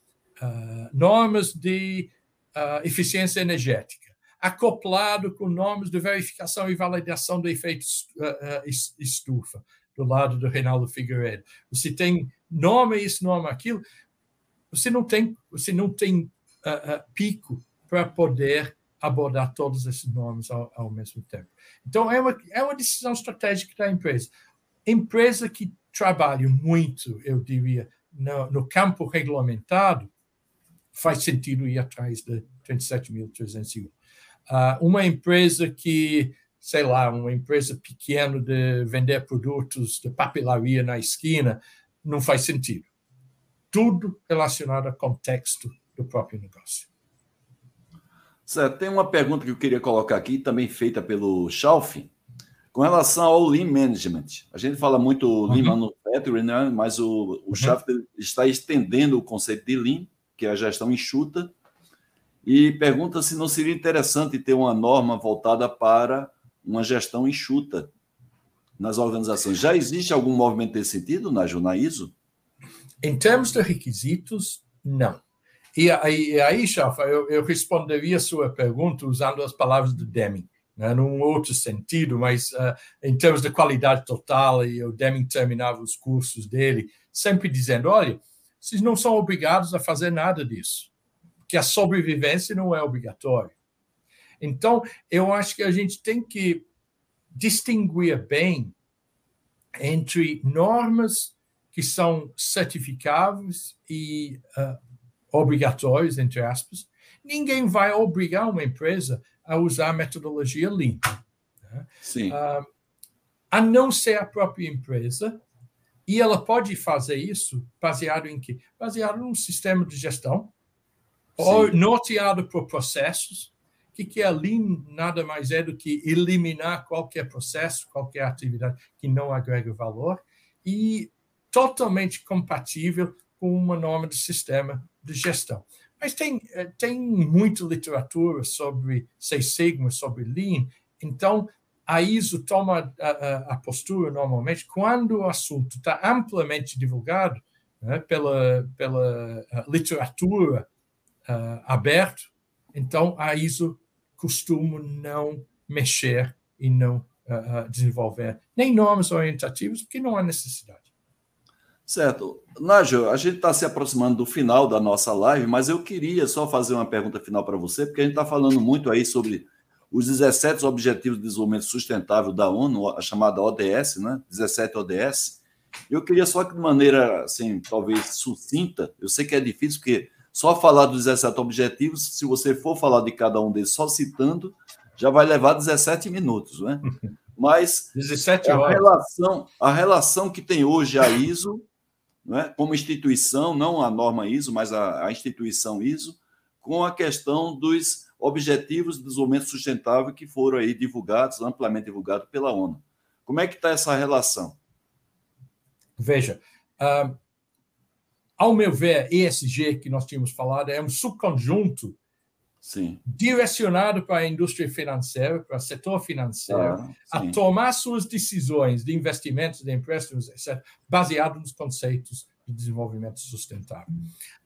uh, normas de uh, eficiência energética, acoplado com normas de verificação e validação do efeito uh, estufa, do lado do Reinaldo Figueiredo. Você tem norma isso, norma aquilo, você não tem, você não tem pico para poder abordar todas essas normas ao, ao, mesmo tempo. Então, é uma, é uma decisão estratégica da empresa. Empresa que trabalha muito, eu diria, no, no campo regulamentado, faz sentido ir atrás de 37.301. Uh, ah, uma empresa que, sei lá, uma empresa pequena de vender produtos de papelaria na esquina, não faz sentido. Tudo relacionado ao contexto do próprio negócio. Certo. Tem uma pergunta que eu queria colocar aqui, também feita pelo Schalf, com relação ao Lean Management. A gente fala muito uhum. Lean Manufacturing, né? mas o, o uhum. está estendendo o conceito de Lean que é a gestão enxuta, e pergunta se não seria interessante ter uma norma voltada para uma gestão enxuta nas organizações. Já existe algum movimento nesse sentido, na ISO? Em termos de requisitos, não. E aí, aí Chafa, eu, eu responderia a sua pergunta usando as palavras de Deming, né, num outro sentido, mas uh, em termos de qualidade total, e o Deming terminava os cursos dele sempre dizendo: olha, vocês não são obrigados a fazer nada disso, porque a sobrevivência não é obrigatória. Então, eu acho que a gente tem que distinguir bem entre normas que são certificáveis e uh, obrigatórios, entre aspas. Ninguém vai obrigar uma empresa a usar a metodologia Lean. Né? Sim. Uh, a não ser a própria empresa, e ela pode fazer isso baseado em quê? Baseado num sistema de gestão, ou norteado por processos, que, que é Lean nada mais é do que eliminar qualquer processo, qualquer atividade que não agrega valor e totalmente compatível com uma norma de sistema de gestão. Mas tem, eh, tem muita literatura sobre Seis Sigma, sobre Lean, então a ISO toma a, a, a postura normalmente quando o assunto está amplamente divulgado né, pela, pela eh, literatura uh, aberta, então a ISO costumo não mexer e não uh, desenvolver nem normas orientativas, porque não há necessidade. Certo. Nájio, a gente está se aproximando do final da nossa live, mas eu queria só fazer uma pergunta final para você, porque a gente está falando muito aí sobre os 17 Objetivos de Desenvolvimento Sustentável da ONU, a chamada ODS, né? 17 ODS. Eu queria só que de maneira, assim, talvez sucinta, eu sei que é difícil, porque só falar dos 17 objetivos, se você for falar de cada um deles só citando, já vai levar 17 minutos, né? Mas 17 horas. A relação, a relação que tem hoje a ISO, né, como instituição, não a norma ISO, mas a, a instituição ISO, com a questão dos objetivos de desenvolvimento sustentável que foram aí divulgados, amplamente divulgados pela ONU. Como é que está essa relação? Veja, uh, ao meu ver, ESG, que nós tínhamos falado, é um subconjunto sim. direcionado para a indústria financeira, para o setor financeiro, ah, a tomar suas decisões de investimentos, de empréstimos, etc., baseado nos conceitos de desenvolvimento sustentável.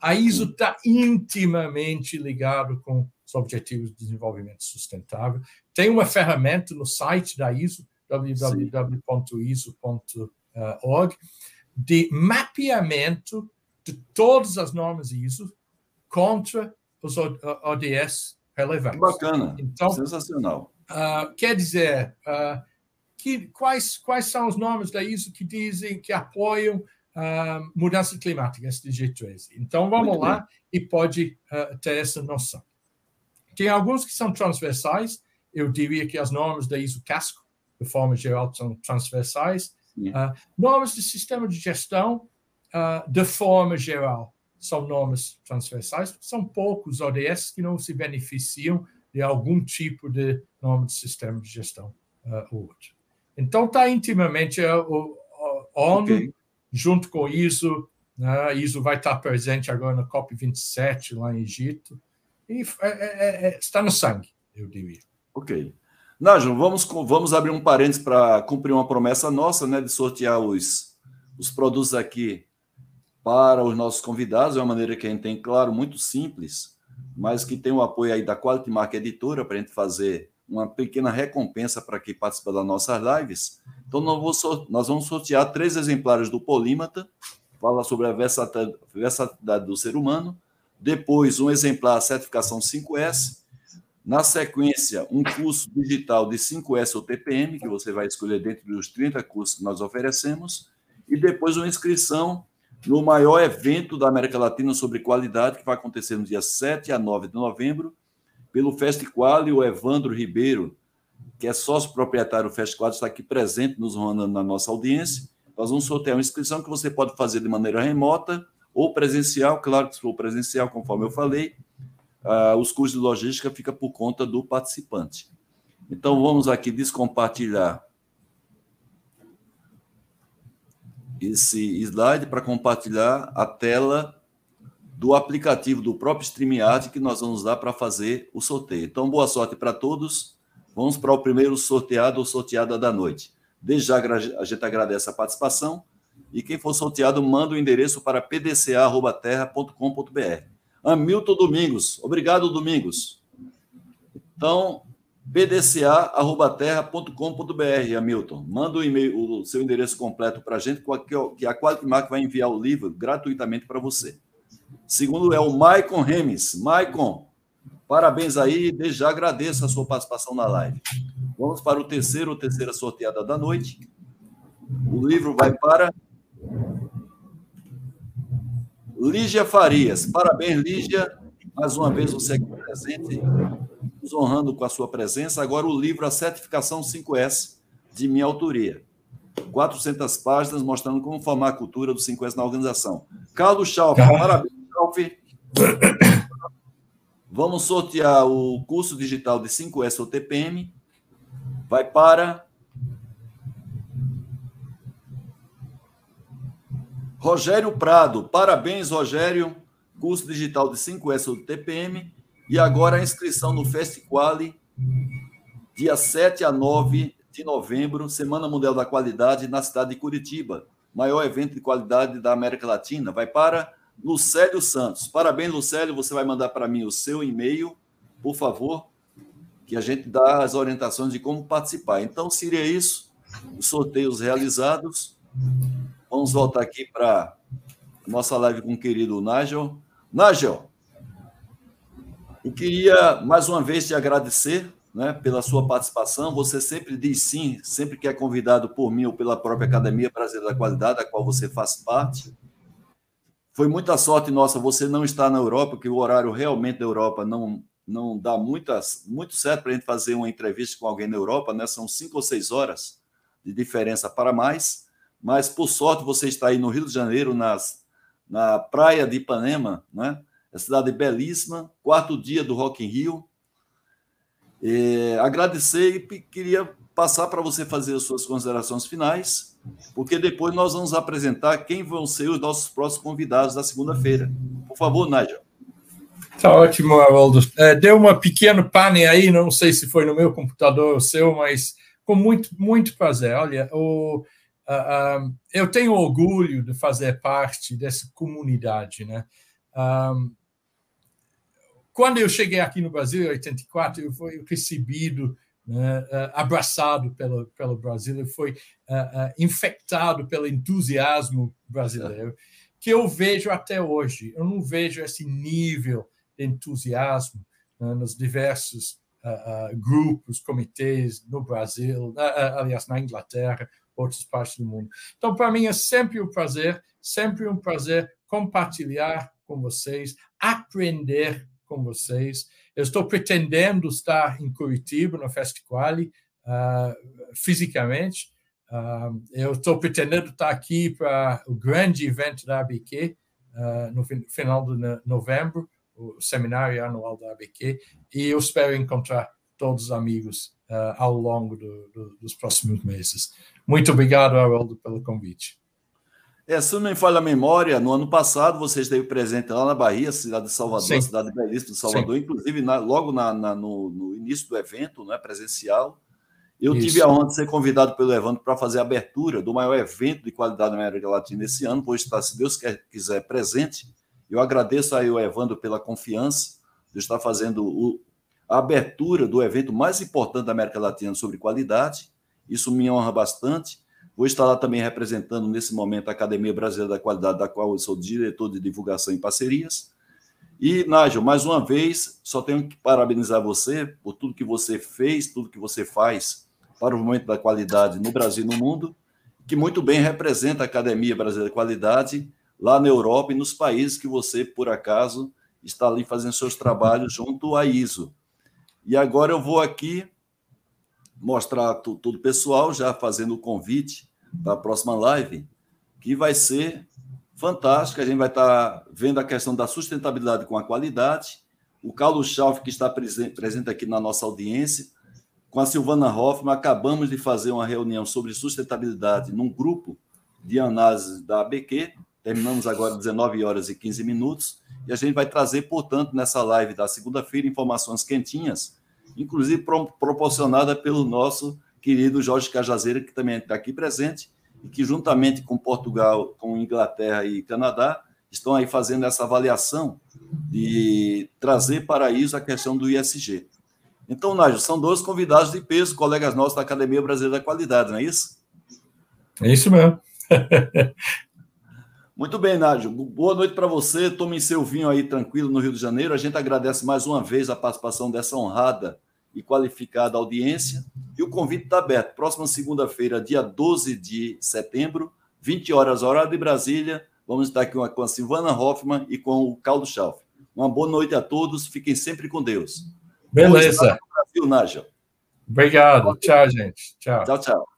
A ISO está intimamente ligado com os objetivos de desenvolvimento sustentável. Tem uma ferramenta no site da ISO, www.iso.org, de mapeamento de todas as normas ISO contra os ODS relevantes. Bacana, então, sensacional. Uh, quer dizer, uh, que, quais, quais são as normas da ISO que dizem que apoiam uh, mudança climática, SDG 13? Então, vamos Muito lá bem. e pode ter essa noção. Tem alguns que são transversais, eu diria que as normas da ISO Casco, de forma geral, são transversais. normas de sistema de gestão, uh, de forma geral, são normas transversais, são poucos ODS que não se beneficiam de algum tipo de norma de sistema de gestão uh, ou outro. Então, está intimamente uh, o, ONU, okay. Junto com ISO, né? ISO vai estar presente agora na COP27, lá em Egito, e é, é, é, é, está no sangue, eu diria. Ok. Nájio, vamos, vamos abrir um parênteses para cumprir uma promessa nossa, né, de sortear os, os produtos aqui para os nossos convidados, é uma maneira que a gente tem, claro, muito simples, mas que tem o apoio aí da Quality Mark Editora para a gente fazer uma pequena recompensa para quem participa das nossas lives. Então, nós vamos sortear três exemplares do Polímata, fala sobre a versatilidade do ser humano, depois um exemplar certificação 5S, na sequência, um curso digital de 5S ou TPM, que você vai escolher dentro dos 30 cursos que nós oferecemos, e depois uma inscrição no maior evento da América Latina sobre qualidade, que vai acontecer no dia 7 a 9 de novembro, pelo Festival, e o Evandro Ribeiro, que é sócio proprietário do Festival, está aqui presente, nos honrando na nossa audiência. Nós vamos sortear uma inscrição que você pode fazer de maneira remota ou presencial, claro que se for presencial, conforme eu falei, uh, os custos de logística ficam por conta do participante. Então, vamos aqui descompartilhar esse slide para compartilhar a tela do aplicativo do próprio StreamYard que nós vamos dar para fazer o sorteio. Então, boa sorte para todos. Vamos para o primeiro sorteado ou sorteada da noite. Desde já a gente agradece a participação e quem for sorteado manda o endereço para pdca.terra.com.br. Hamilton Domingos. Obrigado, Domingos. Então, pdca.terra.com.br, Hamilton. Manda o, o seu endereço completo para a gente, que a Qualimark vai enviar o livro gratuitamente para você. Segundo é o Maicon Remes. Maicon, parabéns aí, desde já agradeço a sua participação na live. Vamos para o terceiro terceira sorteada da noite. O livro vai para Lígia Farias. Parabéns, Lígia. Mais uma vez você aqui presente, nos honrando com a sua presença. Agora o livro A Certificação 5S, de minha autoria. 400 páginas mostrando como formar a cultura do 5S na organização. Carlos Chalf, parabéns, Chalf. Vamos sortear o curso digital de 5S ou TPM. Vai para Rogério Prado. Parabéns, Rogério. Curso digital de 5S ou TPM. E agora a inscrição no Festiquali, dia 7 a 9 de novembro, Semana Mundial da Qualidade na cidade de Curitiba. Maior evento de qualidade da América Latina. Vai para Lucélio Santos. Parabéns, Lucélio. Você vai mandar para mim o seu e-mail, por favor, que a gente dá as orientações de como participar. Então, seria isso. Os sorteios realizados. Vamos voltar aqui para nossa live com o querido Nigel. Nigel, eu queria mais uma vez te agradecer né, pela sua participação. Você sempre diz sim, sempre que é convidado por mim ou pela própria Academia Brasileira da Qualidade, da qual você faz parte. Foi muita sorte nossa você não estar na Europa, porque o horário realmente da Europa não, não dá muitas, muito certo para a gente fazer uma entrevista com alguém na Europa, né? São cinco ou seis horas de diferença para mais. Mas, por sorte, você está aí no Rio de Janeiro, nas, na praia de Ipanema, né? É cidade belíssima, quarto dia do Rock in Rio. É, agradecer e queria passar para você fazer as suas considerações finais, porque depois nós vamos apresentar quem vão ser os nossos próximos convidados da segunda-feira. Por favor, Nigel. Tá ótimo, Haroldo. É, deu uma pequena pane aí, não sei se foi no meu computador ou seu, mas com muito, muito prazer. Olha, o, uh, eu tenho orgulho de fazer parte dessa comunidade, né? Um, quando eu cheguei aqui no Brasil, em 84, eu fui recebido, né, eh, abraçado pelo, pelo Brasil, uh, uh, infectado pelo entusiasmo brasileiro, que eu vejo até hoje. Eu não vejo esse nível de entusiasmo né, nos diversos uh, grupos, comitês no Brasil, aliás, na Inglaterra, outras partes do mundo. Então, para mim, é sempre um prazer, sempre um prazer compartilhar com vocês, aprender com vocês. Eu estou pretendendo estar em Curitiba, no Festival, uh, fisicamente. Uh, eu estou pretendendo estar aqui para o grande evento da ABQ, uh, no final de novembro, o seminário anual da ABQ, e eu espero encontrar todos os amigos ao longo do, do, dos próximos meses. Muito obrigado, Haroldo, pelo convite. É, se não me falha a memória, no ano passado você esteve presente lá na Bahia, cidade de Salvador, Sim. cidade belíssima de Salvador, Sim. inclusive na, logo na, na, no, no, início do evento, né, presencial. Eu Isso. tive a honra de ser convidado pelo Evandro para fazer a abertura do maior evento de qualidade na América Latina esse ano, vou estar, se Deus quer, quiser, presente. Eu agradeço aí o Evandro pela confiança de estar fazendo o, a abertura do evento mais importante da América Latina sobre qualidade. Isso me honra bastante. Estar lá também representando, nesse momento, a Academia Brasileira da Qualidade, da qual eu sou diretor de divulgação e parcerias. E, Nágio, mais uma vez, só tenho que parabenizar você por tudo que você fez, tudo que você faz para o momento da qualidade no Brasil e no mundo, que muito bem representa a Academia Brasileira de Qualidade lá na Europa e nos países que você, por acaso, está ali fazendo seus trabalhos junto à ISO. E agora eu vou aqui mostrar tudo pessoal, já fazendo o convite da próxima live, que vai ser fantástica. A gente vai estar vendo a questão da sustentabilidade com a qualidade. O Carlos Schauf, que está presente aqui na nossa audiência, com a Silvana Hoffman, acabamos de fazer uma reunião sobre sustentabilidade num grupo de análise da ABQ, Terminamos agora 19 horas e 15 minutos e a gente vai trazer, portanto, nessa live da segunda-feira, informações quentinhas, inclusive pro, proporcionada pelo nosso querido Jorge Cajazeira, que também está aqui presente, e que, juntamente com Portugal, com Inglaterra e Canadá, estão aí fazendo essa avaliação de trazer para isso a questão do ISG. Então, Nájio, são dois convidados de peso, colegas nossos da Academia Brasileira da Qualidade, não é isso? É isso mesmo. Muito bem, Nádio. Boa noite para você. Tome seu vinho aí tranquilo no Rio de Janeiro. A gente agradece mais uma vez a participação dessa honrada e qualificada audiência. E o convite está aberto. Próxima segunda-feira, dia 12 de setembro, 20 horas, horário de Brasília. Vamos estar aqui com a Silvana Hoffman e com o Caldo Schauf. Uma boa noite a todos. Fiquem sempre com Deus. Beleza. Brasil, Nádia. Obrigado. Tchau, gente. Tchau. Tchau, tchau.